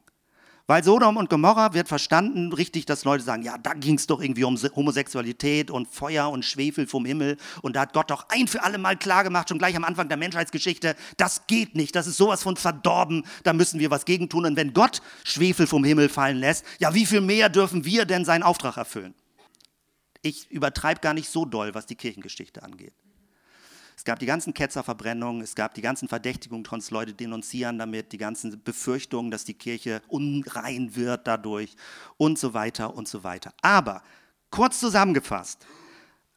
Weil Sodom und Gomorra wird verstanden, richtig, dass Leute sagen, ja, da ging es doch irgendwie um Homosexualität und Feuer und Schwefel vom Himmel. Und da hat Gott doch ein für alle Mal klar gemacht, schon gleich am Anfang der Menschheitsgeschichte, das geht nicht, das ist sowas von verdorben, da müssen wir was gegen tun. Und wenn Gott Schwefel vom Himmel fallen lässt, ja, wie viel mehr dürfen wir denn seinen Auftrag erfüllen? Ich übertreibe gar nicht so doll, was die Kirchengeschichte angeht. Es gab die ganzen Ketzerverbrennungen, es gab die ganzen Verdächtigungen, trotz Leute denunzieren damit, die ganzen Befürchtungen, dass die Kirche unrein wird dadurch und so weiter und so weiter. Aber kurz zusammengefasst,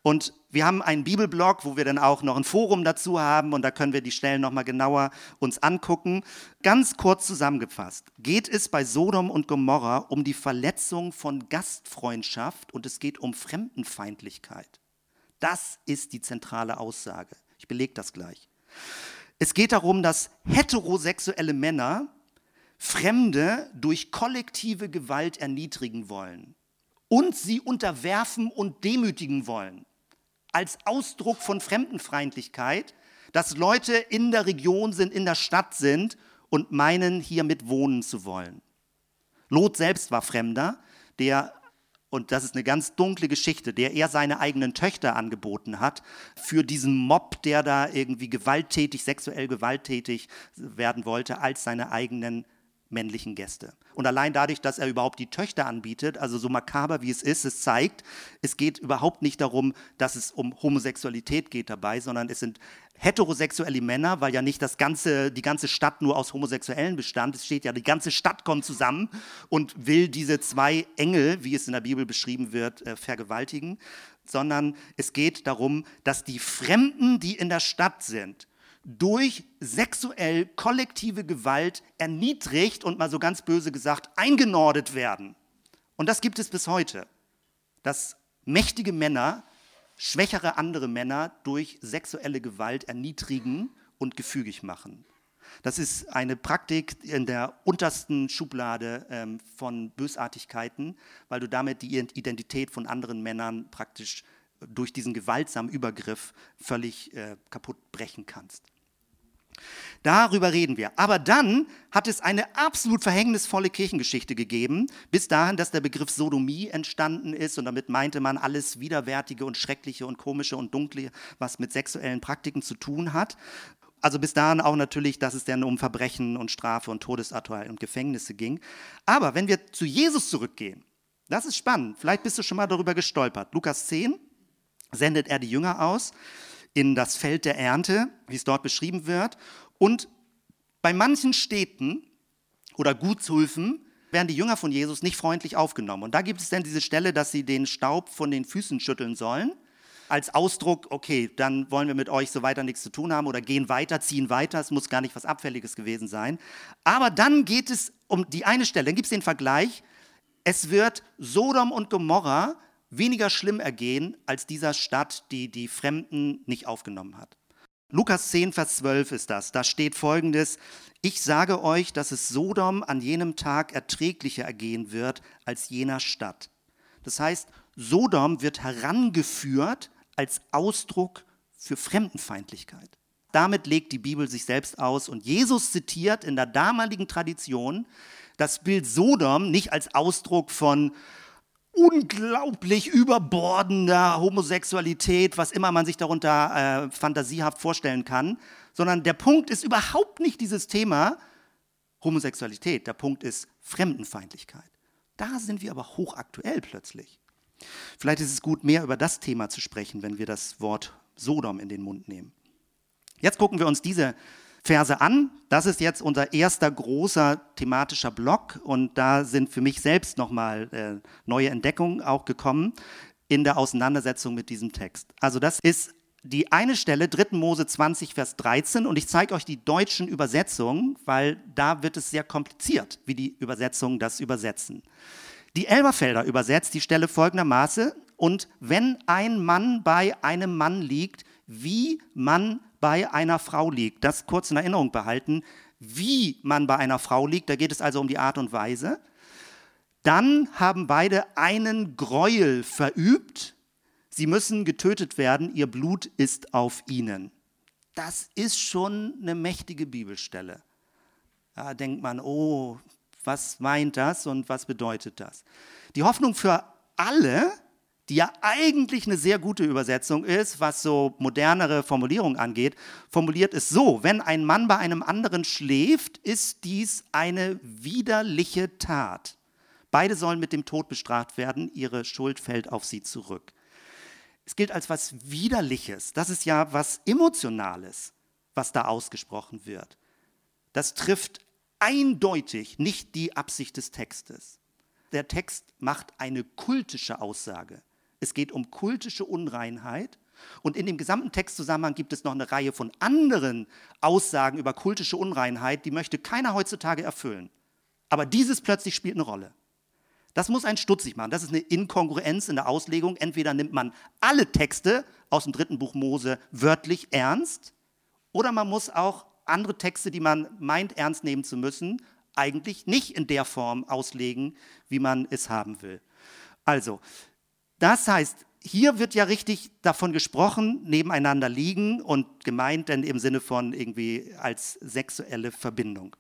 und wir haben einen Bibelblog, wo wir dann auch noch ein Forum dazu haben und da können wir die Stellen nochmal genauer uns angucken. Ganz kurz zusammengefasst, geht es bei Sodom und Gomorra um die Verletzung von Gastfreundschaft und es geht um Fremdenfeindlichkeit. Das ist die zentrale Aussage. Ich belege das gleich. Es geht darum, dass heterosexuelle Männer Fremde durch kollektive Gewalt erniedrigen wollen und sie unterwerfen und demütigen wollen. Als Ausdruck von Fremdenfeindlichkeit, dass Leute in der Region sind, in der Stadt sind und meinen, hiermit wohnen zu wollen. Lot selbst war Fremder, der, und das ist eine ganz dunkle Geschichte, der eher seine eigenen Töchter angeboten hat für diesen Mob, der da irgendwie gewalttätig, sexuell gewalttätig werden wollte, als seine eigenen männlichen Gäste. Und allein dadurch, dass er überhaupt die Töchter anbietet, also so makaber wie es ist, es zeigt, es geht überhaupt nicht darum, dass es um Homosexualität geht dabei, sondern es sind heterosexuelle Männer, weil ja nicht das ganze, die ganze Stadt nur aus Homosexuellen bestand. Es steht ja, die ganze Stadt kommt zusammen und will diese zwei Engel, wie es in der Bibel beschrieben wird, äh, vergewaltigen, sondern es geht darum, dass die Fremden, die in der Stadt sind, durch sexuell kollektive Gewalt erniedrigt und mal so ganz böse gesagt eingenordet werden. Und das gibt es bis heute, dass mächtige Männer schwächere andere Männer durch sexuelle Gewalt erniedrigen und gefügig machen. Das ist eine Praktik in der untersten Schublade ähm, von Bösartigkeiten, weil du damit die Identität von anderen Männern praktisch durch diesen gewaltsamen Übergriff völlig äh, kaputt brechen kannst. Darüber reden wir. Aber dann hat es eine absolut verhängnisvolle Kirchengeschichte gegeben, bis dahin, dass der Begriff Sodomie entstanden ist und damit meinte man alles Widerwärtige und Schreckliche und Komische und Dunkle, was mit sexuellen Praktiken zu tun hat. Also bis dahin auch natürlich, dass es dann um Verbrechen und Strafe und Todesurteil und Gefängnisse ging. Aber wenn wir zu Jesus zurückgehen, das ist spannend. Vielleicht bist du schon mal darüber gestolpert. Lukas 10 sendet er die Jünger aus in das Feld der Ernte, wie es dort beschrieben wird. Und bei manchen Städten oder Gutshulfen werden die Jünger von Jesus nicht freundlich aufgenommen. Und da gibt es dann diese Stelle, dass sie den Staub von den Füßen schütteln sollen. Als Ausdruck, okay, dann wollen wir mit euch so weiter nichts zu tun haben oder gehen weiter, ziehen weiter. Es muss gar nicht was Abfälliges gewesen sein. Aber dann geht es um die eine Stelle, dann gibt es den Vergleich. Es wird Sodom und Gomorra weniger schlimm ergehen als dieser Stadt, die die Fremden nicht aufgenommen hat. Lukas 10, Vers 12 ist das. Da steht folgendes, ich sage euch, dass es Sodom an jenem Tag erträglicher ergehen wird als jener Stadt. Das heißt, Sodom wird herangeführt als Ausdruck für Fremdenfeindlichkeit. Damit legt die Bibel sich selbst aus und Jesus zitiert in der damaligen Tradition das Bild Sodom nicht als Ausdruck von unglaublich überbordender Homosexualität, was immer man sich darunter äh, fantasiehaft vorstellen kann, sondern der Punkt ist überhaupt nicht dieses Thema Homosexualität, der Punkt ist Fremdenfeindlichkeit. Da sind wir aber hochaktuell plötzlich. Vielleicht ist es gut, mehr über das Thema zu sprechen, wenn wir das Wort Sodom in den Mund nehmen. Jetzt gucken wir uns diese Verse an. Das ist jetzt unser erster großer thematischer Block und da sind für mich selbst nochmal äh, neue Entdeckungen auch gekommen in der Auseinandersetzung mit diesem Text. Also das ist die eine Stelle, 3. Mose 20, Vers 13, und ich zeige euch die deutschen Übersetzungen, weil da wird es sehr kompliziert, wie die Übersetzungen das übersetzen. Die Elberfelder übersetzt die Stelle folgendermaßen, und wenn ein Mann bei einem Mann liegt, wie man bei einer Frau liegt. Das kurz in Erinnerung behalten, wie man bei einer Frau liegt. Da geht es also um die Art und Weise. Dann haben beide einen Gräuel verübt. Sie müssen getötet werden. Ihr Blut ist auf ihnen. Das ist schon eine mächtige Bibelstelle. Da denkt man, oh, was meint das und was bedeutet das? Die Hoffnung für alle die ja eigentlich eine sehr gute Übersetzung ist, was so modernere Formulierungen angeht, formuliert es so, wenn ein Mann bei einem anderen schläft, ist dies eine widerliche Tat. Beide sollen mit dem Tod bestraft werden, ihre Schuld fällt auf sie zurück. Es gilt als was Widerliches, das ist ja was Emotionales, was da ausgesprochen wird. Das trifft eindeutig nicht die Absicht des Textes. Der Text macht eine kultische Aussage. Es geht um kultische Unreinheit. Und in dem gesamten Textzusammenhang gibt es noch eine Reihe von anderen Aussagen über kultische Unreinheit, die möchte keiner heutzutage erfüllen. Aber dieses plötzlich spielt eine Rolle. Das muss einen stutzig machen. Das ist eine Inkongruenz in der Auslegung. Entweder nimmt man alle Texte aus dem dritten Buch Mose wörtlich ernst, oder man muss auch andere Texte, die man meint ernst nehmen zu müssen, eigentlich nicht in der Form auslegen, wie man es haben will. Also, das heißt, hier wird ja richtig davon gesprochen, nebeneinander liegen und gemeint dann im Sinne von irgendwie als sexuelle Verbindung.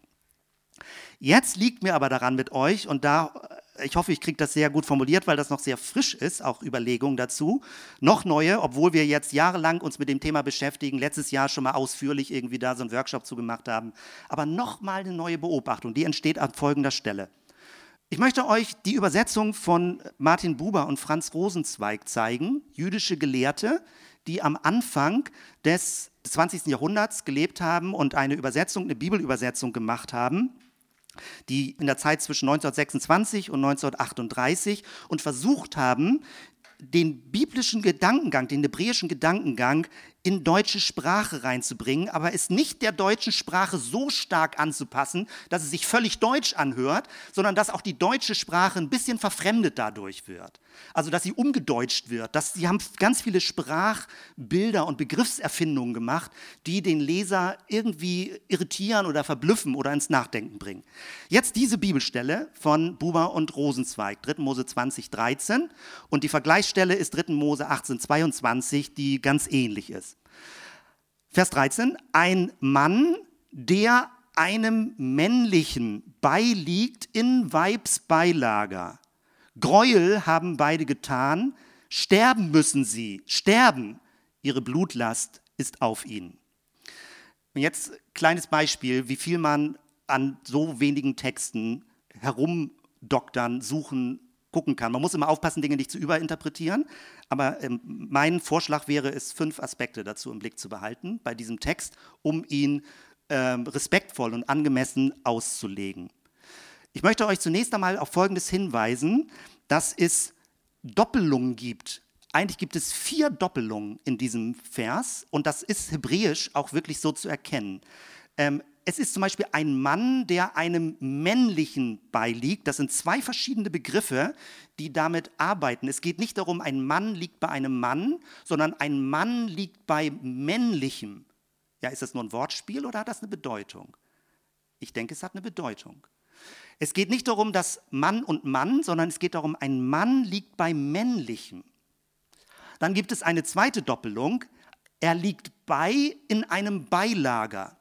Jetzt liegt mir aber daran mit euch, und da, äh, ich hoffe, ich kriege das sehr gut formuliert, weil das noch sehr frisch ist, auch Überlegungen dazu, noch neue, obwohl wir jetzt jahrelang uns mit dem Thema beschäftigen, letztes Jahr schon mal ausführlich irgendwie da so einen Workshop zu gemacht haben, aber nochmal eine neue Beobachtung, die entsteht an folgender Stelle. Ich möchte euch die Übersetzung von Martin Buber und Franz Rosenzweig zeigen, jüdische Gelehrte, die am Anfang des 20. Jahrhunderts gelebt haben und eine Übersetzung, eine Bibelübersetzung gemacht haben die in der Zeit zwischen 1926 und 1938 und versucht haben, den biblischen Gedankengang, den hebräischen Gedankengang in deutsche Sprache reinzubringen, aber es nicht der deutschen Sprache so stark anzupassen, dass es sich völlig deutsch anhört, sondern dass auch die deutsche Sprache ein bisschen verfremdet dadurch wird. Also dass sie umgedeutscht wird. Dass sie haben ganz viele Sprachbilder und Begriffserfindungen gemacht, die den Leser irgendwie irritieren oder verblüffen oder ins Nachdenken bringen. Jetzt diese Bibelstelle von Buber und Rosenzweig, 3. Mose 20, 13 und die Vergleichsstelle ist 3. Mose 18, 22, die ganz ähnlich ist. Vers 13, ein Mann, der einem männlichen beiliegt in Weibsbeilager. Gräuel haben beide getan, sterben müssen sie, sterben. Ihre Blutlast ist auf ihnen. Und jetzt kleines Beispiel, wie viel man an so wenigen Texten herumdoktern, suchen, gucken kann. Man muss immer aufpassen, Dinge nicht zu überinterpretieren, aber ähm, mein Vorschlag wäre es, fünf Aspekte dazu im Blick zu behalten bei diesem Text, um ihn ähm, respektvoll und angemessen auszulegen. Ich möchte euch zunächst einmal auf Folgendes hinweisen, dass es Doppelungen gibt. Eigentlich gibt es vier Doppelungen in diesem Vers und das ist hebräisch auch wirklich so zu erkennen. Ähm, es ist zum Beispiel ein Mann, der einem männlichen beiliegt. Das sind zwei verschiedene Begriffe, die damit arbeiten. Es geht nicht darum, ein Mann liegt bei einem Mann, sondern ein Mann liegt bei männlichem. Ja, ist das nur ein Wortspiel oder hat das eine Bedeutung? Ich denke, es hat eine Bedeutung. Es geht nicht darum, dass Mann und Mann, sondern es geht darum, ein Mann liegt bei männlichem. Dann gibt es eine zweite Doppelung. Er liegt bei in einem Beilager.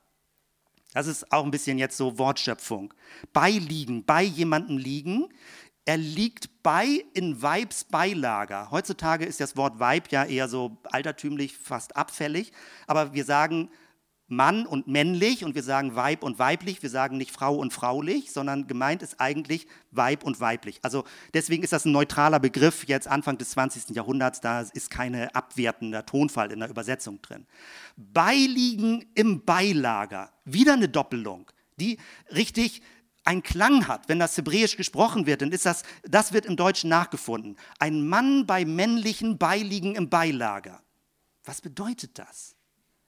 Das ist auch ein bisschen jetzt so Wortschöpfung. Beiliegen, bei jemandem liegen. Er liegt bei in Weibs Beilager. Heutzutage ist das Wort Weib ja eher so altertümlich, fast abfällig. Aber wir sagen Mann und männlich und wir sagen Weib und weiblich, wir sagen nicht Frau und fraulich, sondern gemeint ist eigentlich Weib und weiblich. Also deswegen ist das ein neutraler Begriff jetzt Anfang des 20. Jahrhunderts, da ist keine abwertender Tonfall in der Übersetzung drin. Beiliegen im Beilager, wieder eine Doppelung, die richtig einen Klang hat, wenn das Hebräisch gesprochen wird, dann ist das, das wird im Deutschen nachgefunden. Ein Mann bei männlichen Beiliegen im Beilager. Was bedeutet das?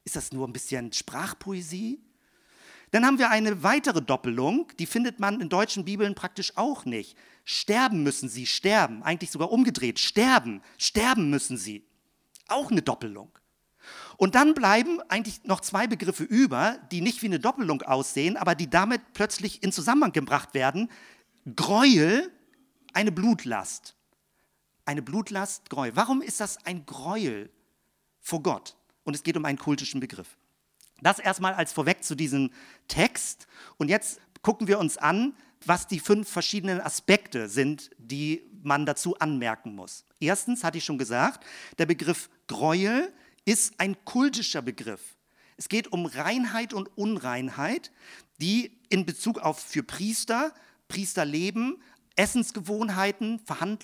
Ist das nur ein bisschen Sprachpoesie? Dann haben wir eine weitere Doppelung, die findet man in deutschen Bibeln praktisch auch nicht. Sterben müssen sie, sterben, eigentlich sogar umgedreht, sterben, sterben müssen sie. Auch eine Doppelung. Und dann bleiben eigentlich noch zwei Begriffe über, die nicht wie eine Doppelung aussehen, aber die damit plötzlich in Zusammenhang gebracht werden. Gräuel, eine Blutlast. Eine Blutlast, Gräuel. Warum ist das ein Gräuel vor Gott? Und es geht um einen kultischen Begriff. Das erstmal als vorweg zu diesem Text. Und jetzt gucken wir uns an, was die fünf verschiedenen Aspekte sind, die man dazu anmerken muss. Erstens hatte ich schon gesagt, der Begriff Gräuel ist ein kultischer Begriff. Es geht um Reinheit und Unreinheit, die in Bezug auf für Priester, Priesterleben, Essensgewohnheiten,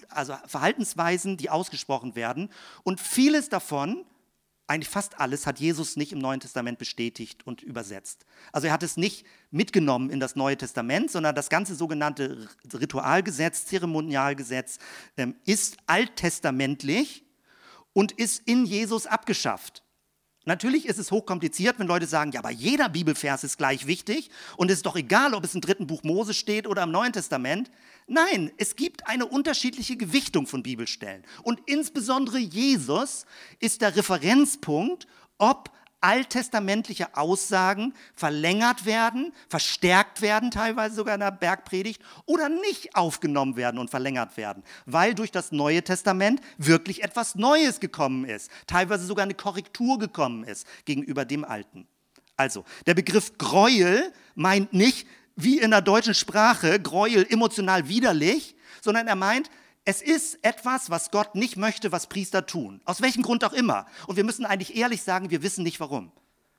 also Verhaltensweisen, die ausgesprochen werden. Und vieles davon eigentlich fast alles hat Jesus nicht im Neuen Testament bestätigt und übersetzt. Also er hat es nicht mitgenommen in das Neue Testament, sondern das ganze sogenannte Ritualgesetz, Zeremonialgesetz ähm, ist alttestamentlich und ist in Jesus abgeschafft. Natürlich ist es hochkompliziert, wenn Leute sagen, ja, aber jeder Bibelvers ist gleich wichtig und es ist doch egal, ob es im dritten Buch Mose steht oder im Neuen Testament. Nein, es gibt eine unterschiedliche Gewichtung von Bibelstellen. Und insbesondere Jesus ist der Referenzpunkt, ob alttestamentliche Aussagen verlängert werden, verstärkt werden, teilweise sogar in der Bergpredigt, oder nicht aufgenommen werden und verlängert werden, weil durch das Neue Testament wirklich etwas Neues gekommen ist, teilweise sogar eine Korrektur gekommen ist gegenüber dem Alten. Also, der Begriff Gräuel meint nicht, wie in der deutschen Sprache, Gräuel, emotional widerlich, sondern er meint, es ist etwas, was Gott nicht möchte, was Priester tun. Aus welchem Grund auch immer. Und wir müssen eigentlich ehrlich sagen, wir wissen nicht warum.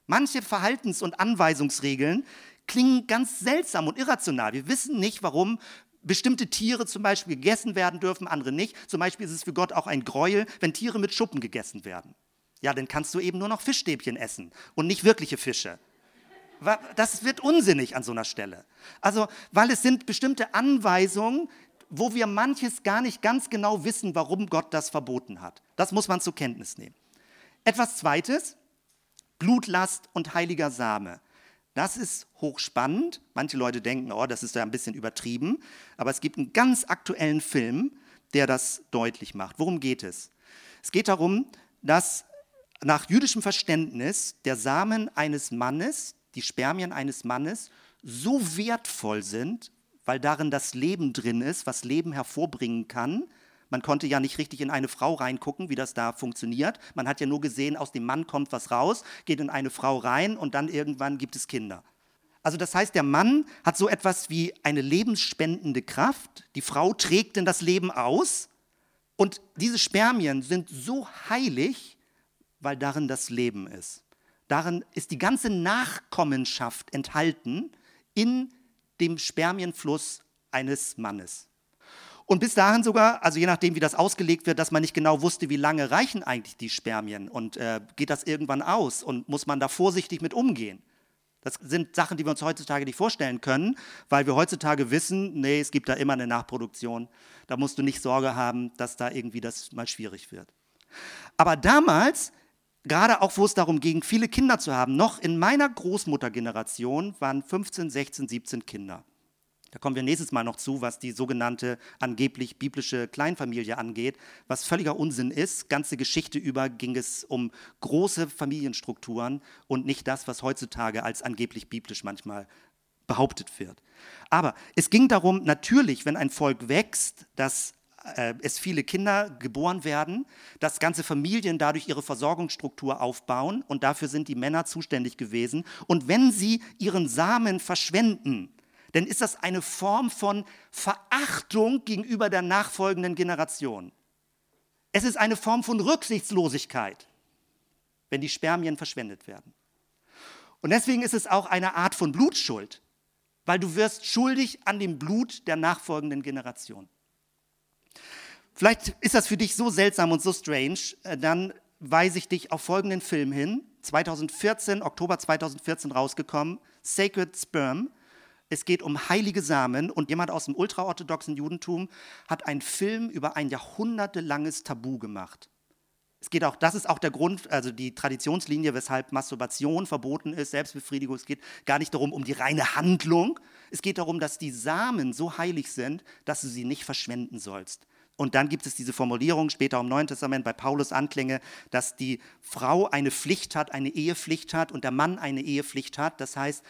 Manche Verhaltens- und Anweisungsregeln klingen ganz seltsam und irrational. Wir wissen nicht, warum bestimmte Tiere zum Beispiel gegessen werden dürfen, andere nicht. Zum Beispiel ist es für Gott auch ein Gräuel, wenn Tiere mit Schuppen gegessen werden. Ja, dann kannst du eben nur noch Fischstäbchen essen und nicht wirkliche Fische. Das wird unsinnig an so einer Stelle. Also, weil es sind bestimmte Anweisungen, wo wir manches gar nicht ganz genau wissen, warum Gott das verboten hat. Das muss man zur Kenntnis nehmen. Etwas Zweites, Blutlast und heiliger Same. Das ist hochspannend. Manche Leute denken, oh, das ist ja ein bisschen übertrieben. Aber es gibt einen ganz aktuellen Film, der das deutlich macht. Worum geht es? Es geht darum, dass nach jüdischem Verständnis der Samen eines Mannes, die Spermien eines Mannes, so wertvoll sind, weil darin das Leben drin ist, was Leben hervorbringen kann. Man konnte ja nicht richtig in eine Frau reingucken, wie das da funktioniert. Man hat ja nur gesehen, aus dem Mann kommt was raus, geht in eine Frau rein und dann irgendwann gibt es Kinder. Also das heißt, der Mann hat so etwas wie eine lebensspendende Kraft. Die Frau trägt denn das Leben aus. Und diese Spermien sind so heilig, weil darin das Leben ist. Darin ist die ganze Nachkommenschaft enthalten in dem Spermienfluss eines Mannes. Und bis dahin sogar, also je nachdem, wie das ausgelegt wird, dass man nicht genau wusste, wie lange reichen eigentlich die Spermien und äh, geht das irgendwann aus und muss man da vorsichtig mit umgehen. Das sind Sachen, die wir uns heutzutage nicht vorstellen können, weil wir heutzutage wissen, nee, es gibt da immer eine Nachproduktion. Da musst du nicht Sorge haben, dass da irgendwie das mal schwierig wird. Aber damals, gerade auch wo es darum ging, viele Kinder zu haben, noch in meiner Großmuttergeneration waren 15, 16, 17 Kinder. Da kommen wir nächstes Mal noch zu, was die sogenannte angeblich biblische Kleinfamilie angeht, was völliger Unsinn ist. Ganze Geschichte über ging es um große Familienstrukturen und nicht das, was heutzutage als angeblich biblisch manchmal behauptet wird. Aber es ging darum, natürlich, wenn ein Volk wächst, dass äh, es viele Kinder geboren werden, dass ganze Familien dadurch ihre Versorgungsstruktur aufbauen und dafür sind die Männer zuständig gewesen. Und wenn sie ihren Samen verschwenden, dann ist das eine Form von Verachtung gegenüber der nachfolgenden Generation. Es ist eine Form von Rücksichtslosigkeit, wenn die Spermien verschwendet werden. Und deswegen ist es auch eine Art von Blutschuld, weil du wirst schuldig an dem Blut der nachfolgenden Generation. Vielleicht ist das für dich so seltsam und so strange, äh, dann weise ich dich auf folgenden Film hin, 2014, Oktober 2014 rausgekommen, Sacred Sperm es geht um heilige Samen und jemand aus dem ultraorthodoxen Judentum hat einen Film über ein jahrhundertelanges Tabu gemacht. Es geht auch, das ist auch der Grund, also die Traditionslinie, weshalb Masturbation verboten ist, Selbstbefriedigung. Es geht gar nicht darum, um die reine Handlung. Es geht darum, dass die Samen so heilig sind, dass du sie nicht verschwenden sollst. Und dann gibt es diese Formulierung später im Neuen Testament bei Paulus Anklänge, dass die Frau eine Pflicht hat, eine Ehepflicht hat und der Mann eine Ehepflicht hat. Das heißt,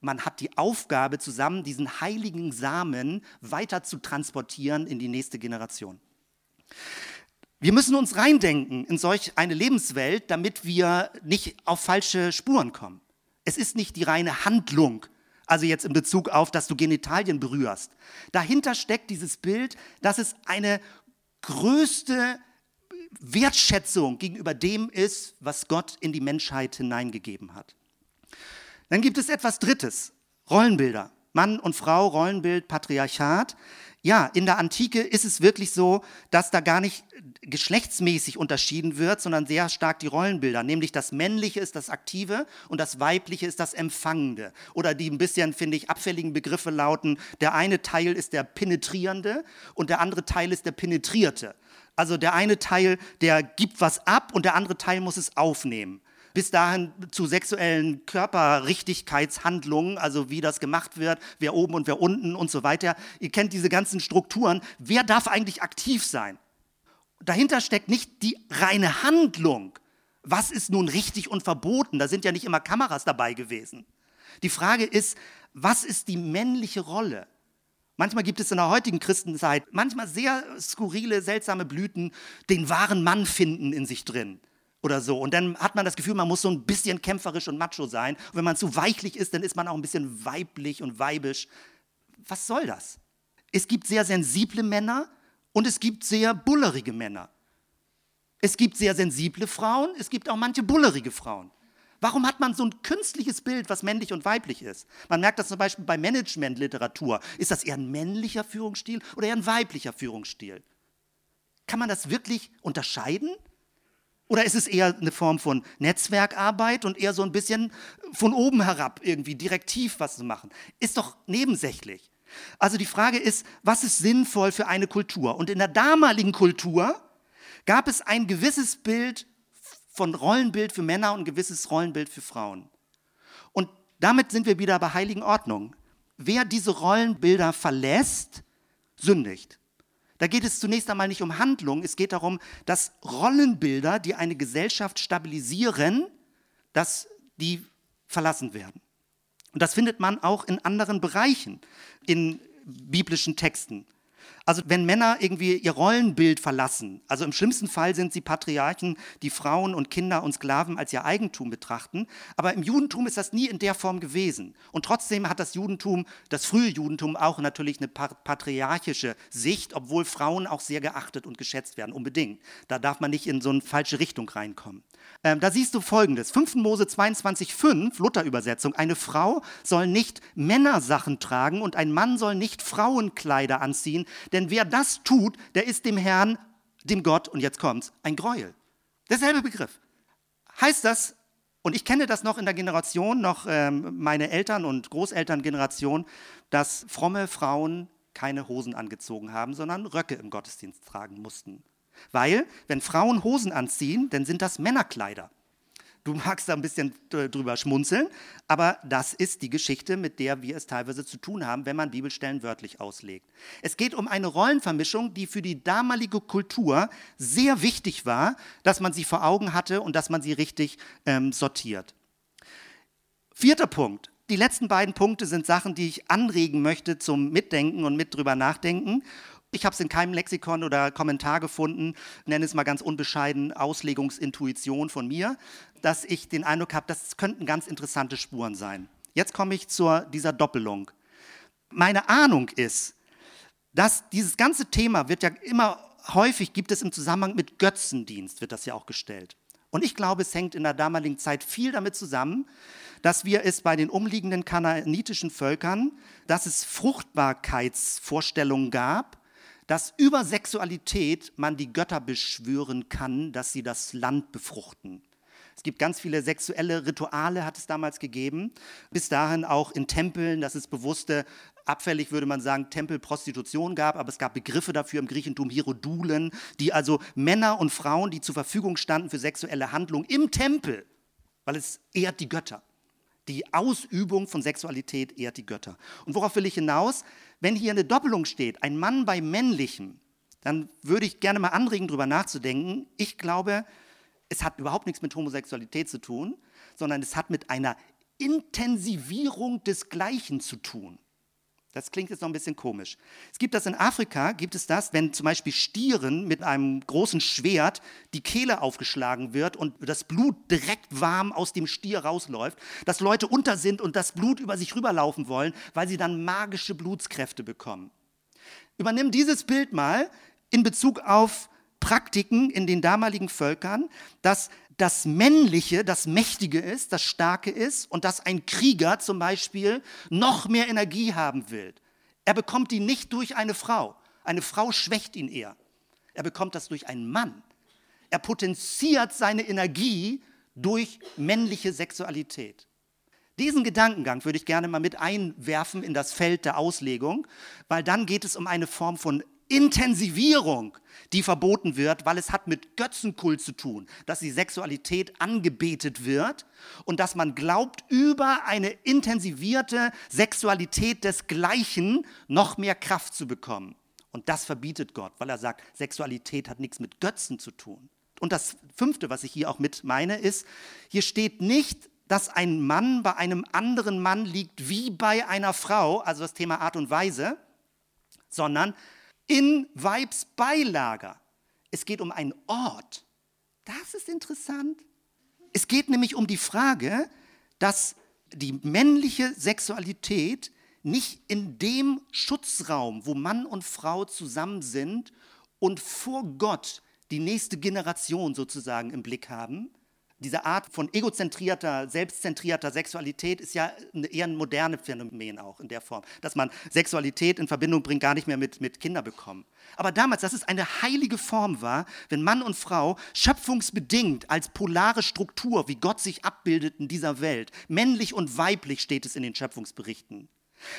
man hat die Aufgabe, zusammen diesen heiligen Samen weiter zu transportieren in die nächste Generation. Wir müssen uns reindenken in solch eine Lebenswelt, damit wir nicht auf falsche Spuren kommen. Es ist nicht die reine Handlung, also jetzt in Bezug auf, dass du Genitalien berührst. Dahinter steckt dieses Bild, dass es eine größte Wertschätzung gegenüber dem ist, was Gott in die Menschheit hineingegeben hat. Dann gibt es etwas Drittes, Rollenbilder. Mann und Frau, Rollenbild, Patriarchat. Ja, in der Antike ist es wirklich so, dass da gar nicht geschlechtsmäßig unterschieden wird, sondern sehr stark die Rollenbilder. Nämlich das Männliche ist das Aktive und das Weibliche ist das Empfangende. Oder die ein bisschen, finde ich, abfälligen Begriffe lauten, der eine Teil ist der Penetrierende und der andere Teil ist der Penetrierte. Also der eine Teil, der gibt was ab und der andere Teil muss es aufnehmen bis dahin zu sexuellen Körperrichtigkeitshandlungen, also wie das gemacht wird, wer oben und wer unten und so weiter. Ihr kennt diese ganzen Strukturen. Wer darf eigentlich aktiv sein? Dahinter steckt nicht die reine Handlung. Was ist nun richtig und verboten? Da sind ja nicht immer Kameras dabei gewesen. Die Frage ist, was ist die männliche Rolle? Manchmal gibt es in der heutigen Christenzeit manchmal sehr skurrile, seltsame Blüten, den wahren Mann finden in sich drin oder so. Und dann hat man das Gefühl, man muss so ein bisschen kämpferisch und macho sein. Und wenn man zu weichlich ist, dann ist man auch ein bisschen weiblich und weibisch. Was soll das? Es gibt sehr sensible Männer und es gibt sehr bullerige Männer. Es gibt sehr sensible Frauen, es gibt auch manche bullerige Frauen. Warum hat man so ein künstliches Bild, was männlich und weiblich ist? Man merkt das zum Beispiel bei Managementliteratur. Ist das eher ein männlicher Führungsstil oder eher ein weiblicher Führungsstil? Kann man das wirklich unterscheiden? Oder ist es eher eine Form von Netzwerkarbeit und eher so ein bisschen von oben herab irgendwie direktiv was zu machen? Ist doch nebensächlich. Also die Frage ist, was ist sinnvoll für eine Kultur? Und in der damaligen Kultur gab es ein gewisses Bild von Rollenbild für Männer und ein gewisses Rollenbild für Frauen. Und damit sind wir wieder bei heiligen Ordnung. Wer diese Rollenbilder verlässt, sündigt. Da geht es zunächst einmal nicht um Handlung, es geht darum, dass Rollenbilder, die eine Gesellschaft stabilisieren, dass die verlassen werden. Und das findet man auch in anderen Bereichen, in biblischen Texten. Also wenn Männer irgendwie ihr Rollenbild verlassen, also im schlimmsten Fall sind sie Patriarchen, die Frauen und Kinder und Sklaven als ihr Eigentum betrachten, aber im Judentum ist das nie in der Form gewesen. Und trotzdem hat das Judentum, das frühe Judentum auch natürlich eine patriarchische Sicht, obwohl Frauen auch sehr geachtet und geschätzt werden, unbedingt. Da darf man nicht in so eine falsche Richtung reinkommen. Ähm, da siehst du folgendes: 5. Mose 22,5, Luther-Übersetzung. Eine Frau soll nicht Männersachen tragen und ein Mann soll nicht Frauenkleider anziehen, denn wer das tut, der ist dem Herrn, dem Gott, und jetzt kommt's, ein Gräuel. Derselbe Begriff. Heißt das, und ich kenne das noch in der Generation, noch ähm, meine Eltern- und Großelterngeneration, dass fromme Frauen keine Hosen angezogen haben, sondern Röcke im Gottesdienst tragen mussten. Weil, wenn Frauen Hosen anziehen, dann sind das Männerkleider. Du magst da ein bisschen drüber schmunzeln, aber das ist die Geschichte, mit der wir es teilweise zu tun haben, wenn man Bibelstellen wörtlich auslegt. Es geht um eine Rollenvermischung, die für die damalige Kultur sehr wichtig war, dass man sie vor Augen hatte und dass man sie richtig ähm, sortiert. Vierter Punkt. Die letzten beiden Punkte sind Sachen, die ich anregen möchte zum Mitdenken und mit drüber nachdenken. Ich habe es in keinem Lexikon oder Kommentar gefunden, nenne es mal ganz unbescheiden Auslegungsintuition von mir, dass ich den Eindruck habe, das könnten ganz interessante Spuren sein. Jetzt komme ich zu dieser Doppelung. Meine Ahnung ist, dass dieses ganze Thema wird ja immer häufig gibt es im Zusammenhang mit Götzendienst, wird das ja auch gestellt. Und ich glaube, es hängt in der damaligen Zeit viel damit zusammen, dass wir es bei den umliegenden kanaanitischen Völkern, dass es Fruchtbarkeitsvorstellungen gab, dass über Sexualität man die Götter beschwören kann, dass sie das Land befruchten. Es gibt ganz viele sexuelle Rituale, hat es damals gegeben. Bis dahin auch in Tempeln, dass es bewusste, abfällig würde man sagen, Tempelprostitution gab, aber es gab Begriffe dafür im Griechentum, Hierodulen, die also Männer und Frauen, die zur Verfügung standen für sexuelle Handlungen im Tempel, weil es ehrt die Götter. Die Ausübung von Sexualität ehrt die Götter. Und worauf will ich hinaus? Wenn hier eine Doppelung steht, ein Mann bei männlichem, dann würde ich gerne mal anregen, darüber nachzudenken. Ich glaube, es hat überhaupt nichts mit Homosexualität zu tun, sondern es hat mit einer Intensivierung des Gleichen zu tun. Das klingt jetzt noch ein bisschen komisch. Es gibt das in Afrika, gibt es das, wenn zum Beispiel Stieren mit einem großen Schwert die Kehle aufgeschlagen wird und das Blut direkt warm aus dem Stier rausläuft, dass Leute unter sind und das Blut über sich rüberlaufen wollen, weil sie dann magische Blutskräfte bekommen. Übernimm dieses Bild mal in Bezug auf Praktiken in den damaligen Völkern, dass das Männliche, das Mächtige ist, das Starke ist und dass ein Krieger zum Beispiel noch mehr Energie haben will. Er bekommt die nicht durch eine Frau. Eine Frau schwächt ihn eher. Er bekommt das durch einen Mann. Er potenziert seine Energie durch männliche Sexualität. Diesen Gedankengang würde ich gerne mal mit einwerfen in das Feld der Auslegung, weil dann geht es um eine Form von Intensivierung, die verboten wird, weil es hat mit Götzenkult zu tun, dass die Sexualität angebetet wird und dass man glaubt, über eine intensivierte Sexualität desgleichen noch mehr Kraft zu bekommen. Und das verbietet Gott, weil er sagt, Sexualität hat nichts mit Götzen zu tun. Und das Fünfte, was ich hier auch mit meine, ist, hier steht nicht, dass ein Mann bei einem anderen Mann liegt wie bei einer Frau, also das Thema Art und Weise, sondern in Weibsbeilager. Es geht um einen Ort. Das ist interessant. Es geht nämlich um die Frage, dass die männliche Sexualität nicht in dem Schutzraum, wo Mann und Frau zusammen sind und vor Gott die nächste Generation sozusagen im Blick haben, diese Art von egozentrierter, selbstzentrierter Sexualität ist ja eher ein modernes Phänomen auch in der Form, dass man Sexualität in Verbindung bringt, gar nicht mehr mit, mit Kinder bekommen. Aber damals, dass es eine heilige Form war, wenn Mann und Frau schöpfungsbedingt als polare Struktur, wie Gott sich abbildet in dieser Welt, männlich und weiblich steht es in den Schöpfungsberichten,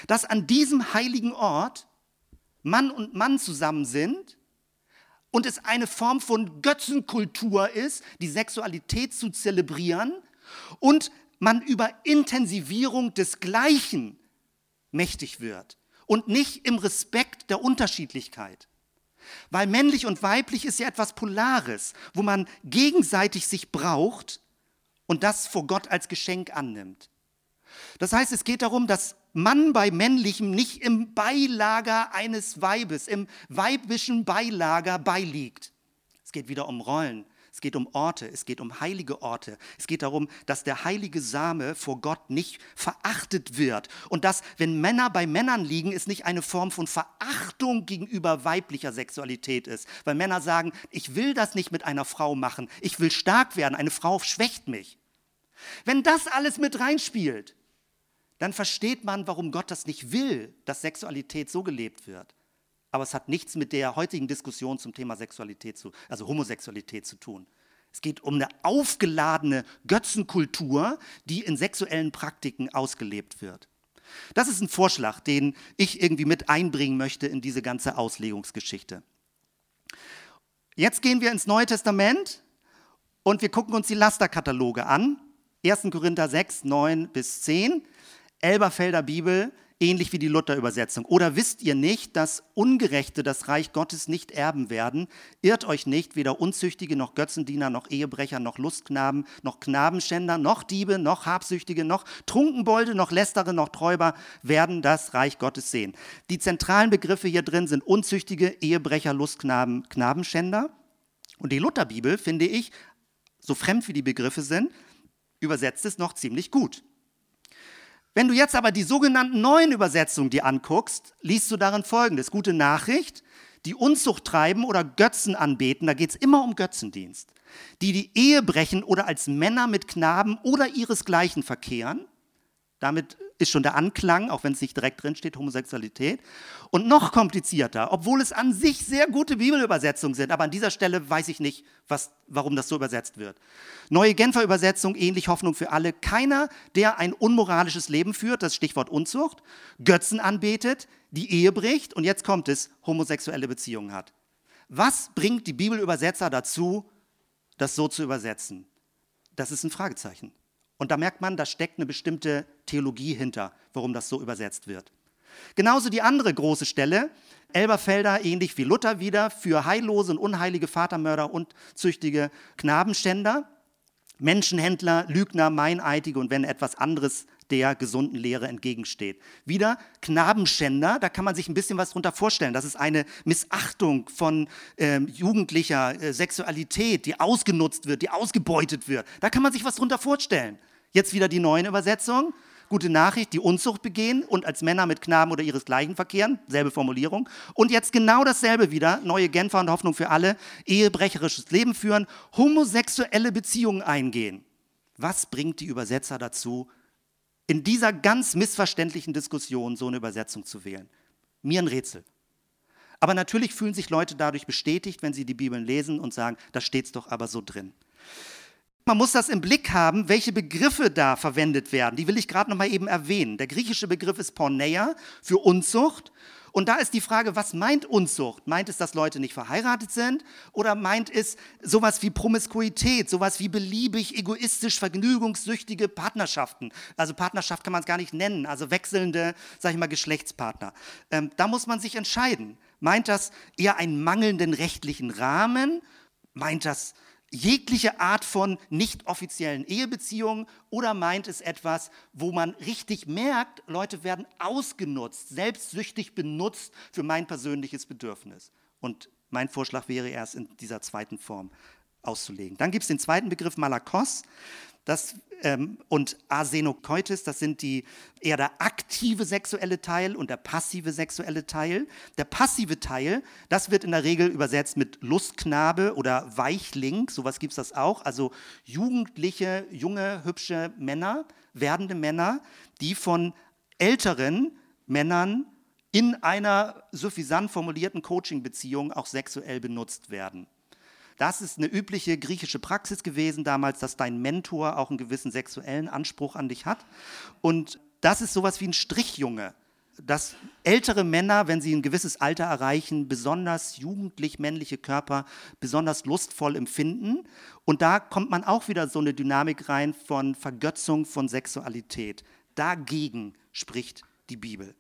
dass an diesem heiligen Ort Mann und Mann zusammen sind und es eine Form von Götzenkultur ist, die Sexualität zu zelebrieren und man über Intensivierung des Gleichen mächtig wird und nicht im Respekt der Unterschiedlichkeit. Weil männlich und weiblich ist ja etwas Polares, wo man gegenseitig sich braucht und das vor Gott als Geschenk annimmt. Das heißt, es geht darum, dass Mann bei männlichem nicht im Beilager eines Weibes, im weibischen Beilager beiliegt. Es geht wieder um Rollen. Es geht um Orte, es geht um heilige Orte. Es geht darum, dass der heilige Same vor Gott nicht verachtet wird. Und dass, wenn Männer bei Männern liegen, es nicht eine Form von Verachtung gegenüber weiblicher Sexualität ist. Weil Männer sagen, ich will das nicht mit einer Frau machen. Ich will stark werden. Eine Frau schwächt mich. Wenn das alles mit reinspielt, dann versteht man, warum Gott das nicht will, dass Sexualität so gelebt wird. Aber es hat nichts mit der heutigen Diskussion zum Thema Sexualität zu, also Homosexualität zu tun. Es geht um eine aufgeladene Götzenkultur, die in sexuellen Praktiken ausgelebt wird. Das ist ein Vorschlag, den ich irgendwie mit einbringen möchte in diese ganze Auslegungsgeschichte. Jetzt gehen wir ins Neue Testament und wir gucken uns die Lasterkataloge an. 1. Korinther 6, 9 bis 10. Elberfelder Bibel, ähnlich wie die Luther-Übersetzung. Oder wisst ihr nicht, dass Ungerechte das Reich Gottes nicht erben werden? Irrt euch nicht, weder Unzüchtige noch Götzendiener noch Ehebrecher noch Lustknaben noch Knabenschänder noch Diebe noch Habsüchtige noch Trunkenbolde noch Lästere noch Träuber werden das Reich Gottes sehen. Die zentralen Begriffe hier drin sind Unzüchtige, Ehebrecher, Lustknaben, Knabenschänder. Und die Lutherbibel, finde ich, so fremd wie die Begriffe sind, übersetzt es noch ziemlich gut. Wenn du jetzt aber die sogenannten neuen Übersetzungen dir anguckst, liest du darin folgendes. Gute Nachricht, die Unzucht treiben oder Götzen anbeten, da geht es immer um Götzendienst. Die die Ehe brechen oder als Männer mit Knaben oder ihresgleichen verkehren, damit ist schon der Anklang, auch wenn es nicht direkt drin steht, Homosexualität. Und noch komplizierter, obwohl es an sich sehr gute Bibelübersetzungen sind, aber an dieser Stelle weiß ich nicht, was, warum das so übersetzt wird. Neue Genfer Übersetzung, ähnlich Hoffnung für alle. Keiner, der ein unmoralisches Leben führt, das Stichwort Unzucht, Götzen anbetet, die Ehe bricht und jetzt kommt es, homosexuelle Beziehungen hat. Was bringt die Bibelübersetzer dazu, das so zu übersetzen? Das ist ein Fragezeichen. Und da merkt man, da steckt eine bestimmte Theologie hinter, warum das so übersetzt wird. Genauso die andere große Stelle, Elberfelder, ähnlich wie Luther wieder, für heillose und unheilige Vatermörder und züchtige Knabenständer, Menschenhändler, Lügner, Meineidige und wenn etwas anderes der gesunden Lehre entgegensteht. Wieder Knabenschänder, da kann man sich ein bisschen was drunter vorstellen. Das ist eine Missachtung von äh, jugendlicher äh, Sexualität, die ausgenutzt wird, die ausgebeutet wird. Da kann man sich was drunter vorstellen. Jetzt wieder die neuen Übersetzungen. Gute Nachricht, die Unzucht begehen und als Männer mit Knaben oder ihresgleichen verkehren. Selbe Formulierung. Und jetzt genau dasselbe wieder. Neue Genfer und Hoffnung für alle. Ehebrecherisches Leben führen. Homosexuelle Beziehungen eingehen. Was bringt die Übersetzer dazu, in dieser ganz missverständlichen Diskussion so eine Übersetzung zu wählen? Mir ein Rätsel. Aber natürlich fühlen sich Leute dadurch bestätigt, wenn sie die Bibeln lesen und sagen, da steht es doch aber so drin. Man muss das im Blick haben, welche Begriffe da verwendet werden. Die will ich gerade noch mal eben erwähnen. Der griechische Begriff ist Porneia für Unzucht. Und da ist die Frage, was meint Unzucht? Meint es, dass Leute nicht verheiratet sind? Oder meint es sowas wie Promiskuität, sowas wie beliebig, egoistisch, vergnügungssüchtige Partnerschaften? Also Partnerschaft kann man es gar nicht nennen, also wechselnde, sag ich mal, Geschlechtspartner. Ähm, da muss man sich entscheiden. Meint das eher einen mangelnden rechtlichen Rahmen? Meint das jegliche Art von nicht offiziellen Ehebeziehungen oder meint es etwas, wo man richtig merkt, Leute werden ausgenutzt, selbstsüchtig benutzt für mein persönliches Bedürfnis? Und mein Vorschlag wäre erst in dieser zweiten Form auszulegen. Dann gibt es den zweiten Begriff Malakos. Das, ähm, und Arsenokoitis, das sind die eher der aktive sexuelle Teil und der passive sexuelle Teil. Der passive Teil, das wird in der Regel übersetzt mit Lustknabe oder Weichling, sowas gibt es das auch. Also jugendliche, junge, hübsche Männer, werdende Männer, die von älteren Männern in einer suffisant formulierten Coaching-Beziehung auch sexuell benutzt werden. Das ist eine übliche griechische Praxis gewesen damals, dass dein Mentor auch einen gewissen sexuellen Anspruch an dich hat. Und das ist sowas wie ein Strichjunge, dass ältere Männer, wenn sie ein gewisses Alter erreichen, besonders jugendlich männliche Körper besonders lustvoll empfinden. Und da kommt man auch wieder so eine Dynamik rein von Vergötzung von Sexualität. Dagegen spricht die Bibel.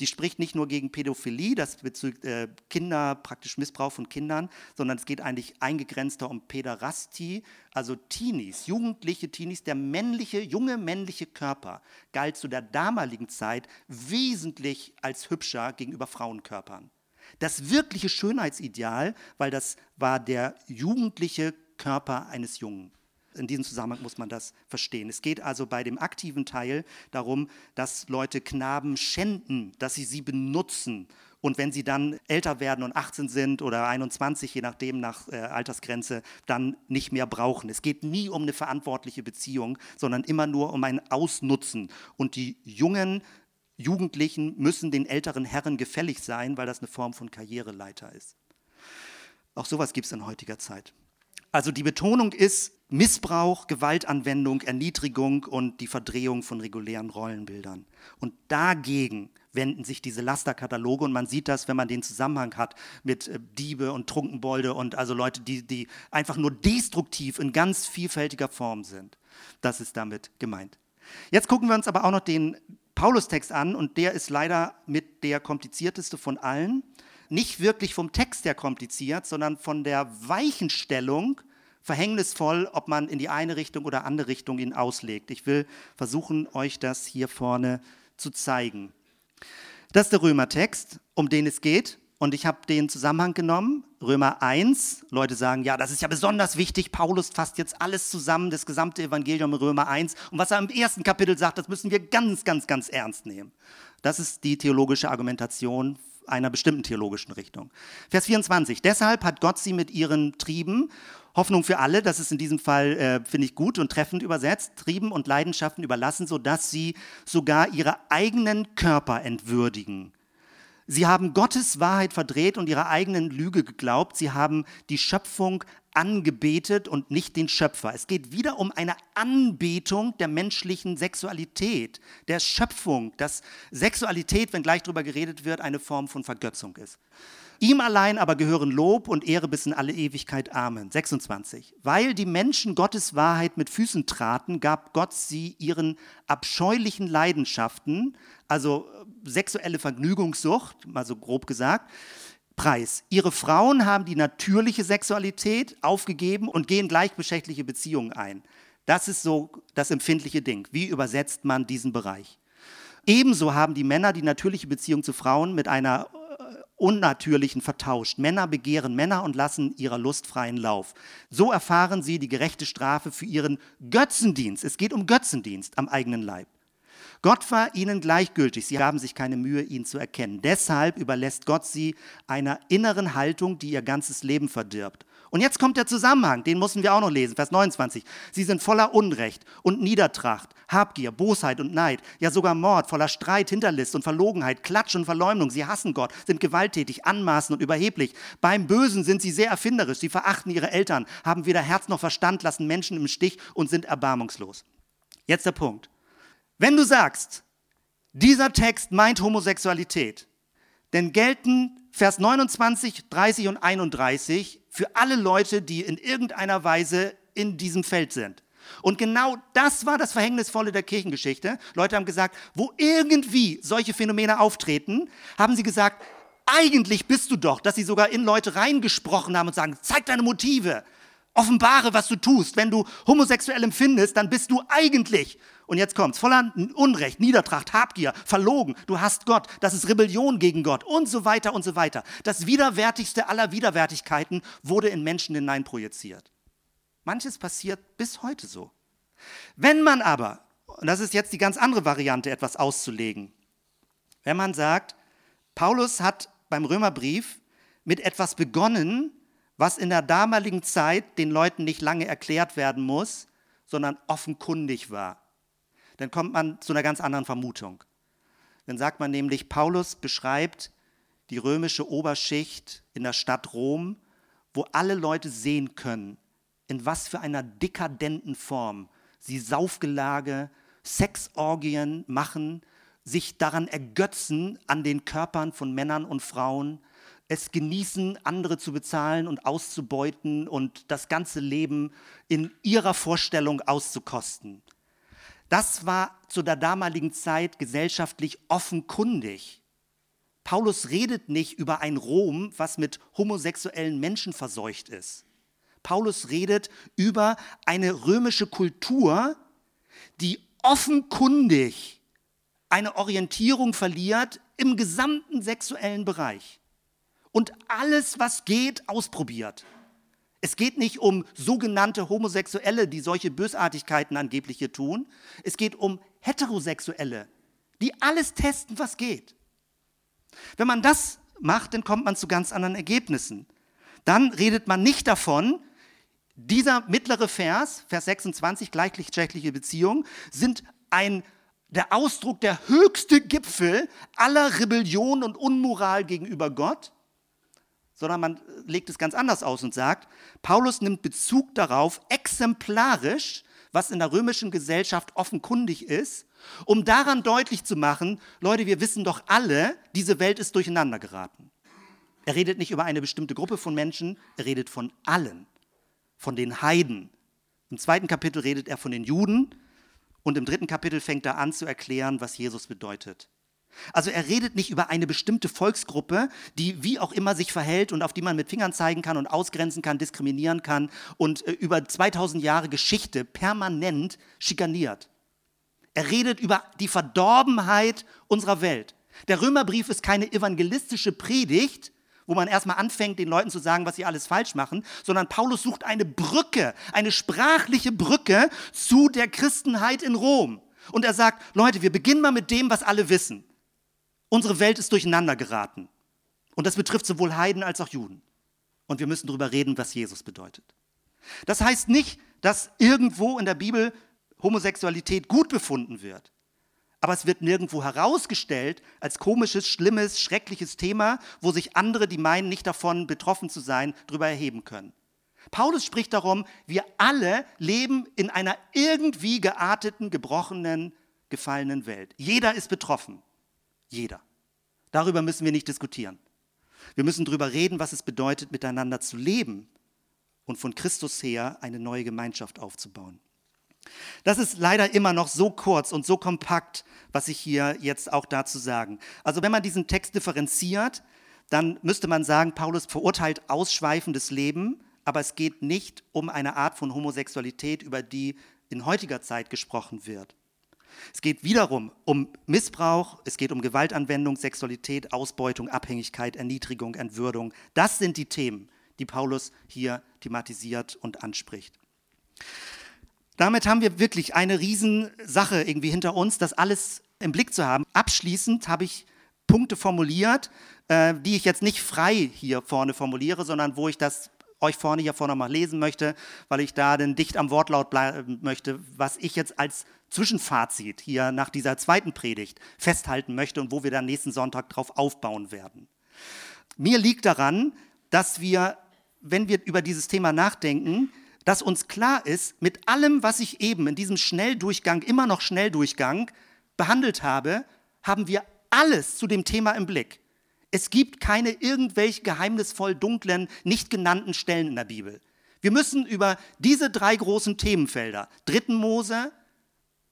Sie spricht nicht nur gegen Pädophilie, das bezüglich äh, Kinder, praktisch Missbrauch von Kindern, sondern es geht eigentlich eingegrenzter um Päderastie, also Teenies, jugendliche Teenies. Der männliche, junge männliche Körper galt zu der damaligen Zeit wesentlich als hübscher gegenüber Frauenkörpern. Das wirkliche Schönheitsideal, weil das war der jugendliche Körper eines Jungen. In diesem Zusammenhang muss man das verstehen. Es geht also bei dem aktiven Teil darum, dass Leute Knaben schänden, dass sie sie benutzen. Und wenn sie dann älter werden und 18 sind oder 21, je nachdem nach äh, Altersgrenze, dann nicht mehr brauchen. Es geht nie um eine verantwortliche Beziehung, sondern immer nur um ein Ausnutzen. Und die jungen Jugendlichen müssen den älteren Herren gefällig sein, weil das eine Form von Karriereleiter ist. Auch sowas gibt es in heutiger Zeit. Also die Betonung ist Missbrauch, Gewaltanwendung, Erniedrigung und die Verdrehung von regulären Rollenbildern. Und dagegen wenden sich diese Lasterkataloge und man sieht das, wenn man den Zusammenhang hat mit äh, Diebe und Trunkenbolde und also Leute, die, die einfach nur destruktiv in ganz vielfältiger Form sind. Das ist damit gemeint. Jetzt gucken wir uns aber auch noch den Paulus-Text an und der ist leider mit der komplizierteste von allen nicht wirklich vom Text her kompliziert, sondern von der Weichenstellung verhängnisvoll, ob man in die eine Richtung oder andere Richtung ihn auslegt. Ich will versuchen, euch das hier vorne zu zeigen. Das ist der Römertext, um den es geht. Und ich habe den Zusammenhang genommen, Römer 1. Leute sagen, ja, das ist ja besonders wichtig. Paulus fasst jetzt alles zusammen, das gesamte Evangelium in Römer 1. Und was er im ersten Kapitel sagt, das müssen wir ganz, ganz, ganz ernst nehmen. Das ist die theologische Argumentation einer bestimmten theologischen Richtung. Vers 24. Deshalb hat Gott sie mit ihren Trieben, Hoffnung für alle, das ist in diesem Fall, äh, finde ich, gut und treffend übersetzt, Trieben und Leidenschaften überlassen, sodass sie sogar ihre eigenen Körper entwürdigen. Sie haben Gottes Wahrheit verdreht und ihrer eigenen Lüge geglaubt. Sie haben die Schöpfung angebetet und nicht den Schöpfer. Es geht wieder um eine Anbetung der menschlichen Sexualität, der Schöpfung, dass Sexualität, wenn gleich darüber geredet wird, eine Form von Vergötzung ist. Ihm allein aber gehören Lob und Ehre bis in alle Ewigkeit. Amen. 26. Weil die Menschen Gottes Wahrheit mit Füßen traten, gab Gott sie ihren abscheulichen Leidenschaften, also sexuelle Vergnügungssucht, mal so grob gesagt, Preis. Ihre Frauen haben die natürliche Sexualität aufgegeben und gehen gleichgeschlechtliche Beziehungen ein. Das ist so das empfindliche Ding. Wie übersetzt man diesen Bereich? Ebenso haben die Männer die natürliche Beziehung zu Frauen mit einer äh, unnatürlichen vertauscht. Männer begehren Männer und lassen ihrer Lust freien Lauf. So erfahren sie die gerechte Strafe für ihren Götzendienst. Es geht um Götzendienst am eigenen Leib. Gott war ihnen gleichgültig. Sie haben sich keine Mühe, ihn zu erkennen. Deshalb überlässt Gott sie einer inneren Haltung, die ihr ganzes Leben verdirbt. Und jetzt kommt der Zusammenhang, den müssen wir auch noch lesen, Vers 29. Sie sind voller Unrecht und Niedertracht, Habgier, Bosheit und Neid, ja sogar Mord, voller Streit, Hinterlist und Verlogenheit, Klatsch und Verleumdung. Sie hassen Gott, sind gewalttätig, anmaßend und überheblich. Beim Bösen sind sie sehr erfinderisch, sie verachten ihre Eltern, haben weder Herz noch Verstand, lassen Menschen im Stich und sind erbarmungslos. Jetzt der Punkt. Wenn du sagst, dieser Text meint Homosexualität, dann gelten Vers 29, 30 und 31 für alle Leute, die in irgendeiner Weise in diesem Feld sind. Und genau das war das Verhängnisvolle der Kirchengeschichte. Leute haben gesagt, wo irgendwie solche Phänomene auftreten, haben sie gesagt, eigentlich bist du doch, dass sie sogar in Leute reingesprochen haben und sagen, zeig deine Motive, offenbare, was du tust. Wenn du homosexuell empfindest, dann bist du eigentlich und jetzt kommt's, voller Unrecht, Niedertracht, Habgier, verlogen, du hast Gott, das ist Rebellion gegen Gott und so weiter und so weiter. Das widerwärtigste aller Widerwärtigkeiten wurde in Menschen hineinprojiziert. Manches passiert bis heute so. Wenn man aber, und das ist jetzt die ganz andere Variante, etwas auszulegen, wenn man sagt, Paulus hat beim Römerbrief mit etwas begonnen, was in der damaligen Zeit den Leuten nicht lange erklärt werden muss, sondern offenkundig war, dann kommt man zu einer ganz anderen Vermutung. Dann sagt man nämlich, Paulus beschreibt die römische Oberschicht in der Stadt Rom, wo alle Leute sehen können, in was für einer dekadenten Form sie Saufgelage, Sexorgien machen, sich daran ergötzen an den Körpern von Männern und Frauen, es genießen, andere zu bezahlen und auszubeuten und das ganze Leben in ihrer Vorstellung auszukosten. Das war zu der damaligen Zeit gesellschaftlich offenkundig. Paulus redet nicht über ein Rom, was mit homosexuellen Menschen verseucht ist. Paulus redet über eine römische Kultur, die offenkundig eine Orientierung verliert im gesamten sexuellen Bereich und alles, was geht, ausprobiert. Es geht nicht um sogenannte Homosexuelle, die solche Bösartigkeiten angeblich hier tun. Es geht um Heterosexuelle, die alles testen, was geht. Wenn man das macht, dann kommt man zu ganz anderen Ergebnissen. Dann redet man nicht davon, dieser mittlere Vers, Vers 26, gleichgeschlechtliche Beziehungen, sind ein, der Ausdruck der höchste Gipfel aller Rebellion und Unmoral gegenüber Gott sondern man legt es ganz anders aus und sagt, Paulus nimmt Bezug darauf, exemplarisch, was in der römischen Gesellschaft offenkundig ist, um daran deutlich zu machen, Leute, wir wissen doch alle, diese Welt ist durcheinander geraten. Er redet nicht über eine bestimmte Gruppe von Menschen, er redet von allen, von den Heiden. Im zweiten Kapitel redet er von den Juden und im dritten Kapitel fängt er an zu erklären, was Jesus bedeutet. Also er redet nicht über eine bestimmte Volksgruppe, die wie auch immer sich verhält und auf die man mit Fingern zeigen kann und ausgrenzen kann, diskriminieren kann und äh, über 2000 Jahre Geschichte permanent schikaniert. Er redet über die Verdorbenheit unserer Welt. Der Römerbrief ist keine evangelistische Predigt, wo man erstmal anfängt, den Leuten zu sagen, was sie alles falsch machen, sondern Paulus sucht eine Brücke, eine sprachliche Brücke zu der Christenheit in Rom. Und er sagt, Leute, wir beginnen mal mit dem, was alle wissen. Unsere Welt ist durcheinander geraten. Und das betrifft sowohl Heiden als auch Juden. Und wir müssen darüber reden, was Jesus bedeutet. Das heißt nicht, dass irgendwo in der Bibel Homosexualität gut befunden wird. Aber es wird nirgendwo herausgestellt als komisches, schlimmes, schreckliches Thema, wo sich andere, die meinen, nicht davon betroffen zu sein, darüber erheben können. Paulus spricht darum, wir alle leben in einer irgendwie gearteten, gebrochenen, gefallenen Welt. Jeder ist betroffen. Jeder. Darüber müssen wir nicht diskutieren. Wir müssen darüber reden, was es bedeutet, miteinander zu leben und von Christus her eine neue Gemeinschaft aufzubauen. Das ist leider immer noch so kurz und so kompakt, was ich hier jetzt auch dazu sagen. Also wenn man diesen Text differenziert, dann müsste man sagen, Paulus verurteilt ausschweifendes Leben, aber es geht nicht um eine Art von Homosexualität, über die in heutiger Zeit gesprochen wird. Es geht wiederum um Missbrauch, es geht um Gewaltanwendung, Sexualität, Ausbeutung, Abhängigkeit, Erniedrigung, Entwürdung. Das sind die Themen, die Paulus hier thematisiert und anspricht. Damit haben wir wirklich eine Riesensache irgendwie hinter uns, das alles im Blick zu haben. Abschließend habe ich Punkte formuliert, äh, die ich jetzt nicht frei hier vorne formuliere, sondern wo ich das euch vorne hier vorne mal lesen möchte, weil ich da denn dicht am Wortlaut bleiben möchte, was ich jetzt als Zwischenfazit hier nach dieser zweiten Predigt festhalten möchte und wo wir dann nächsten Sonntag drauf aufbauen werden. Mir liegt daran, dass wir, wenn wir über dieses Thema nachdenken, dass uns klar ist, mit allem, was ich eben in diesem Schnelldurchgang, immer noch Schnelldurchgang behandelt habe, haben wir alles zu dem Thema im Blick. Es gibt keine irgendwelche geheimnisvoll dunklen, nicht genannten Stellen in der Bibel. Wir müssen über diese drei großen Themenfelder, dritten Mose,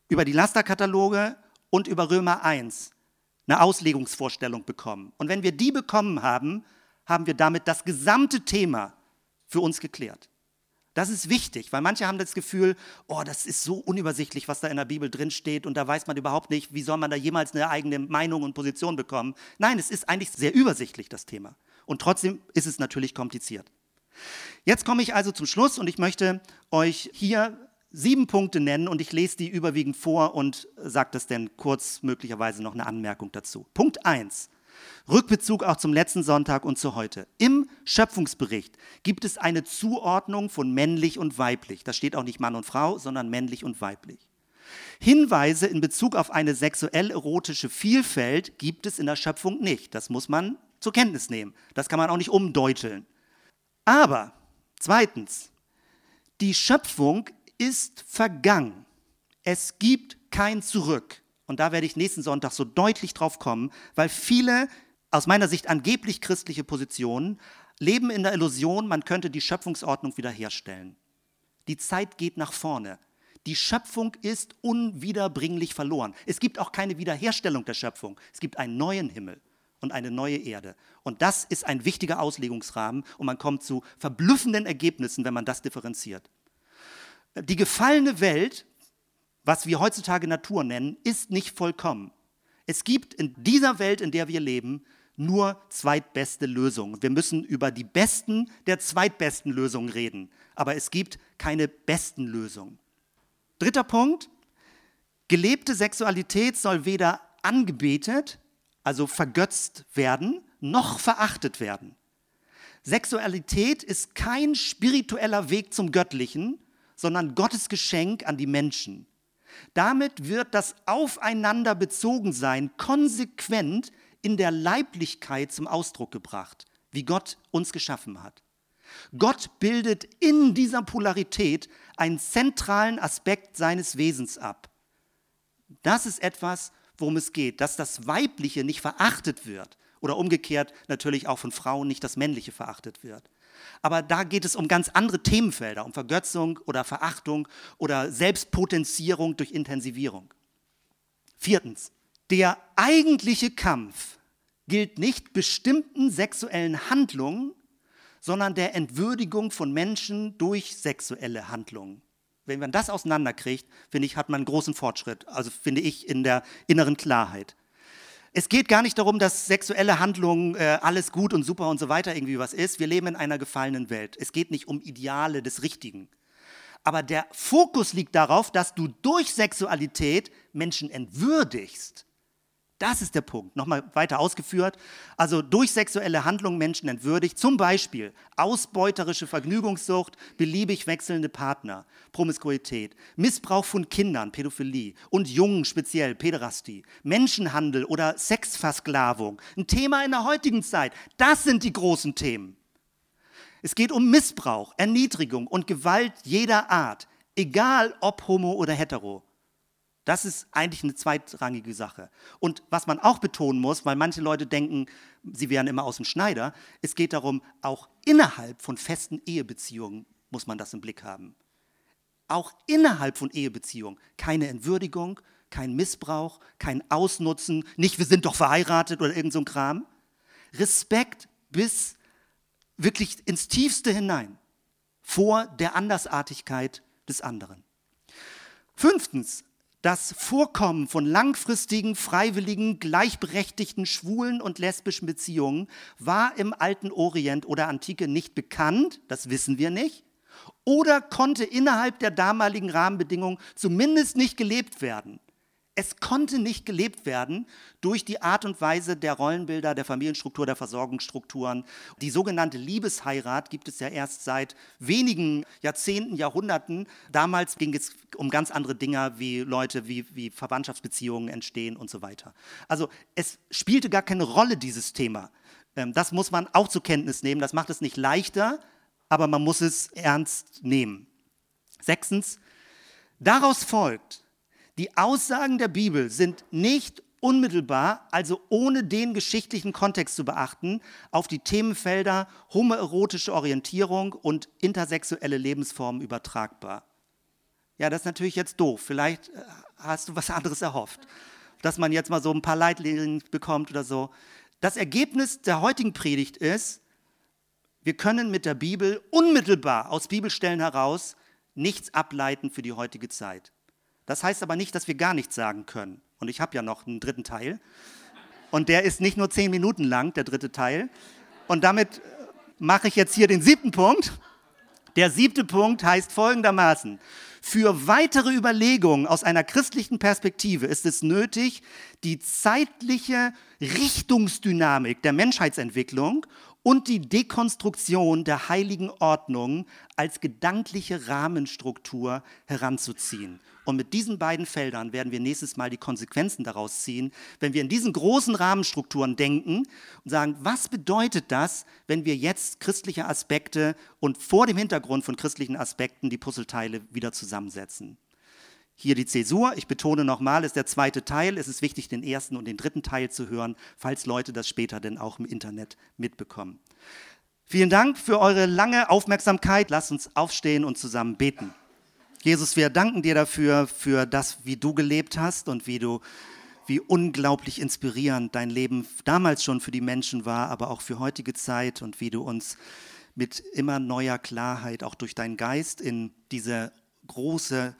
über die Lasterkataloge und über Römer 1 eine Auslegungsvorstellung bekommen. Und wenn wir die bekommen haben, haben wir damit das gesamte Thema für uns geklärt. Das ist wichtig, weil manche haben das Gefühl, oh, das ist so unübersichtlich, was da in der Bibel drin steht und da weiß man überhaupt nicht, wie soll man da jemals eine eigene Meinung und Position bekommen. Nein, es ist eigentlich sehr übersichtlich, das Thema. Und trotzdem ist es natürlich kompliziert. Jetzt komme ich also zum Schluss und ich möchte euch hier sieben Punkte nennen und ich lese die überwiegend vor und sage das dann kurz möglicherweise noch eine Anmerkung dazu. Punkt 1. Rückbezug auch zum letzten Sonntag und zu heute. Im Schöpfungsbericht gibt es eine Zuordnung von männlich und weiblich. Da steht auch nicht Mann und Frau, sondern männlich und weiblich. Hinweise in Bezug auf eine sexuell-erotische Vielfalt gibt es in der Schöpfung nicht. Das muss man zur Kenntnis nehmen. Das kann man auch nicht umdeuteln. Aber zweitens, die Schöpfung ist vergangen. Es gibt kein Zurück. Und da werde ich nächsten Sonntag so deutlich drauf kommen, weil viele aus meiner Sicht angeblich christliche Positionen leben in der Illusion, man könnte die Schöpfungsordnung wiederherstellen. Die Zeit geht nach vorne. Die Schöpfung ist unwiederbringlich verloren. Es gibt auch keine Wiederherstellung der Schöpfung. Es gibt einen neuen Himmel und eine neue Erde. Und das ist ein wichtiger Auslegungsrahmen und man kommt zu verblüffenden Ergebnissen, wenn man das differenziert. Die gefallene Welt was wir heutzutage Natur nennen, ist nicht vollkommen. Es gibt in dieser Welt, in der wir leben, nur zweitbeste Lösungen. Wir müssen über die besten der zweitbesten Lösungen reden, aber es gibt keine besten Lösungen. Dritter Punkt, gelebte Sexualität soll weder angebetet, also vergötzt werden, noch verachtet werden. Sexualität ist kein spiritueller Weg zum Göttlichen, sondern Gottes Geschenk an die Menschen. Damit wird das Aufeinander bezogen sein konsequent in der Leiblichkeit zum Ausdruck gebracht, wie Gott uns geschaffen hat. Gott bildet in dieser Polarität einen zentralen Aspekt seines Wesens ab. Das ist etwas, worum es geht, dass das Weibliche nicht verachtet wird oder umgekehrt natürlich auch von Frauen nicht das Männliche verachtet wird. Aber da geht es um ganz andere Themenfelder, um Vergötzung oder Verachtung oder Selbstpotenzierung durch Intensivierung. Viertens, der eigentliche Kampf gilt nicht bestimmten sexuellen Handlungen, sondern der Entwürdigung von Menschen durch sexuelle Handlungen. Wenn man das auseinanderkriegt, finde ich, hat man einen großen Fortschritt, also finde ich in der inneren Klarheit. Es geht gar nicht darum, dass sexuelle Handlungen äh, alles gut und super und so weiter irgendwie was ist. Wir leben in einer gefallenen Welt. Es geht nicht um Ideale des Richtigen. Aber der Fokus liegt darauf, dass du durch Sexualität Menschen entwürdigst. Das ist der Punkt. Nochmal weiter ausgeführt. Also durch sexuelle Handlungen Menschen entwürdigt. Zum Beispiel ausbeuterische Vergnügungssucht, beliebig wechselnde Partner, Promiskuität, Missbrauch von Kindern, Pädophilie und Jungen speziell, Päderastie, Menschenhandel oder Sexversklavung. Ein Thema in der heutigen Zeit. Das sind die großen Themen. Es geht um Missbrauch, Erniedrigung und Gewalt jeder Art, egal ob homo oder hetero. Das ist eigentlich eine zweitrangige Sache. Und was man auch betonen muss, weil manche Leute denken, sie wären immer aus dem Schneider, es geht darum, auch innerhalb von festen Ehebeziehungen muss man das im Blick haben. Auch innerhalb von Ehebeziehungen keine Entwürdigung, kein Missbrauch, kein Ausnutzen, nicht wir sind doch verheiratet oder irgend so ein Kram. Respekt bis wirklich ins Tiefste hinein vor der Andersartigkeit des anderen. Fünftens, das Vorkommen von langfristigen, freiwilligen, gleichberechtigten schwulen und lesbischen Beziehungen war im alten Orient oder Antike nicht bekannt, das wissen wir nicht, oder konnte innerhalb der damaligen Rahmenbedingungen zumindest nicht gelebt werden. Es konnte nicht gelebt werden durch die Art und Weise der Rollenbilder, der Familienstruktur, der Versorgungsstrukturen. Die sogenannte Liebesheirat gibt es ja erst seit wenigen Jahrzehnten, Jahrhunderten. Damals ging es um ganz andere Dinge, wie Leute, wie, wie Verwandtschaftsbeziehungen entstehen und so weiter. Also es spielte gar keine Rolle, dieses Thema. Ähm, das muss man auch zur Kenntnis nehmen. Das macht es nicht leichter, aber man muss es ernst nehmen. Sechstens, daraus folgt, die Aussagen der Bibel sind nicht unmittelbar, also ohne den geschichtlichen Kontext zu beachten, auf die Themenfelder homoerotische Orientierung und intersexuelle Lebensformen übertragbar. Ja, das ist natürlich jetzt doof. Vielleicht äh, hast du was anderes erhofft, dass man jetzt mal so ein paar Leitlinien bekommt oder so. Das Ergebnis der heutigen Predigt ist, wir können mit der Bibel unmittelbar aus Bibelstellen heraus nichts ableiten für die heutige Zeit. Das heißt aber nicht, dass wir gar nichts sagen können. Und ich habe ja noch einen dritten Teil. Und der ist nicht nur zehn Minuten lang, der dritte Teil. Und damit mache ich jetzt hier den siebten Punkt. Der siebte Punkt heißt folgendermaßen. Für weitere Überlegungen aus einer christlichen Perspektive ist es nötig, die zeitliche Richtungsdynamik der Menschheitsentwicklung und die Dekonstruktion der heiligen Ordnung als gedankliche Rahmenstruktur heranzuziehen. Und mit diesen beiden Feldern werden wir nächstes Mal die Konsequenzen daraus ziehen, wenn wir in diesen großen Rahmenstrukturen denken und sagen, was bedeutet das, wenn wir jetzt christliche Aspekte und vor dem Hintergrund von christlichen Aspekten die Puzzleteile wieder zusammensetzen. Hier die Zäsur, ich betone nochmal, ist der zweite Teil. Es ist wichtig, den ersten und den dritten Teil zu hören, falls Leute das später denn auch im Internet mitbekommen. Vielen Dank für eure lange Aufmerksamkeit. Lasst uns aufstehen und zusammen beten. Jesus, wir danken dir dafür, für das, wie du gelebt hast und wie du, wie unglaublich inspirierend dein Leben damals schon für die Menschen war, aber auch für heutige Zeit und wie du uns mit immer neuer Klarheit auch durch deinen Geist in diese große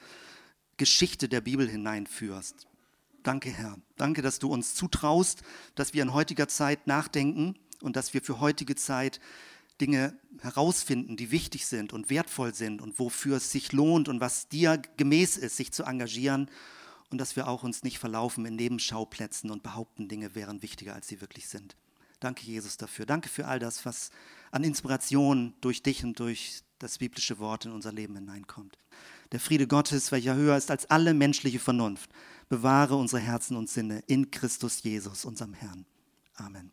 Geschichte der Bibel hineinführst. Danke, Herr. Danke, dass du uns zutraust, dass wir in heutiger Zeit nachdenken und dass wir für heutige Zeit Dinge herausfinden, die wichtig sind und wertvoll sind und wofür es sich lohnt und was dir gemäß ist, sich zu engagieren und dass wir auch uns nicht verlaufen in Nebenschauplätzen und behaupten, Dinge wären wichtiger, als sie wirklich sind. Danke, Jesus, dafür. Danke für all das, was an Inspiration durch dich und durch das biblische Wort in unser Leben hineinkommt. Der Friede Gottes, welcher höher ist als alle menschliche Vernunft, bewahre unsere Herzen und Sinne in Christus Jesus, unserem Herrn. Amen.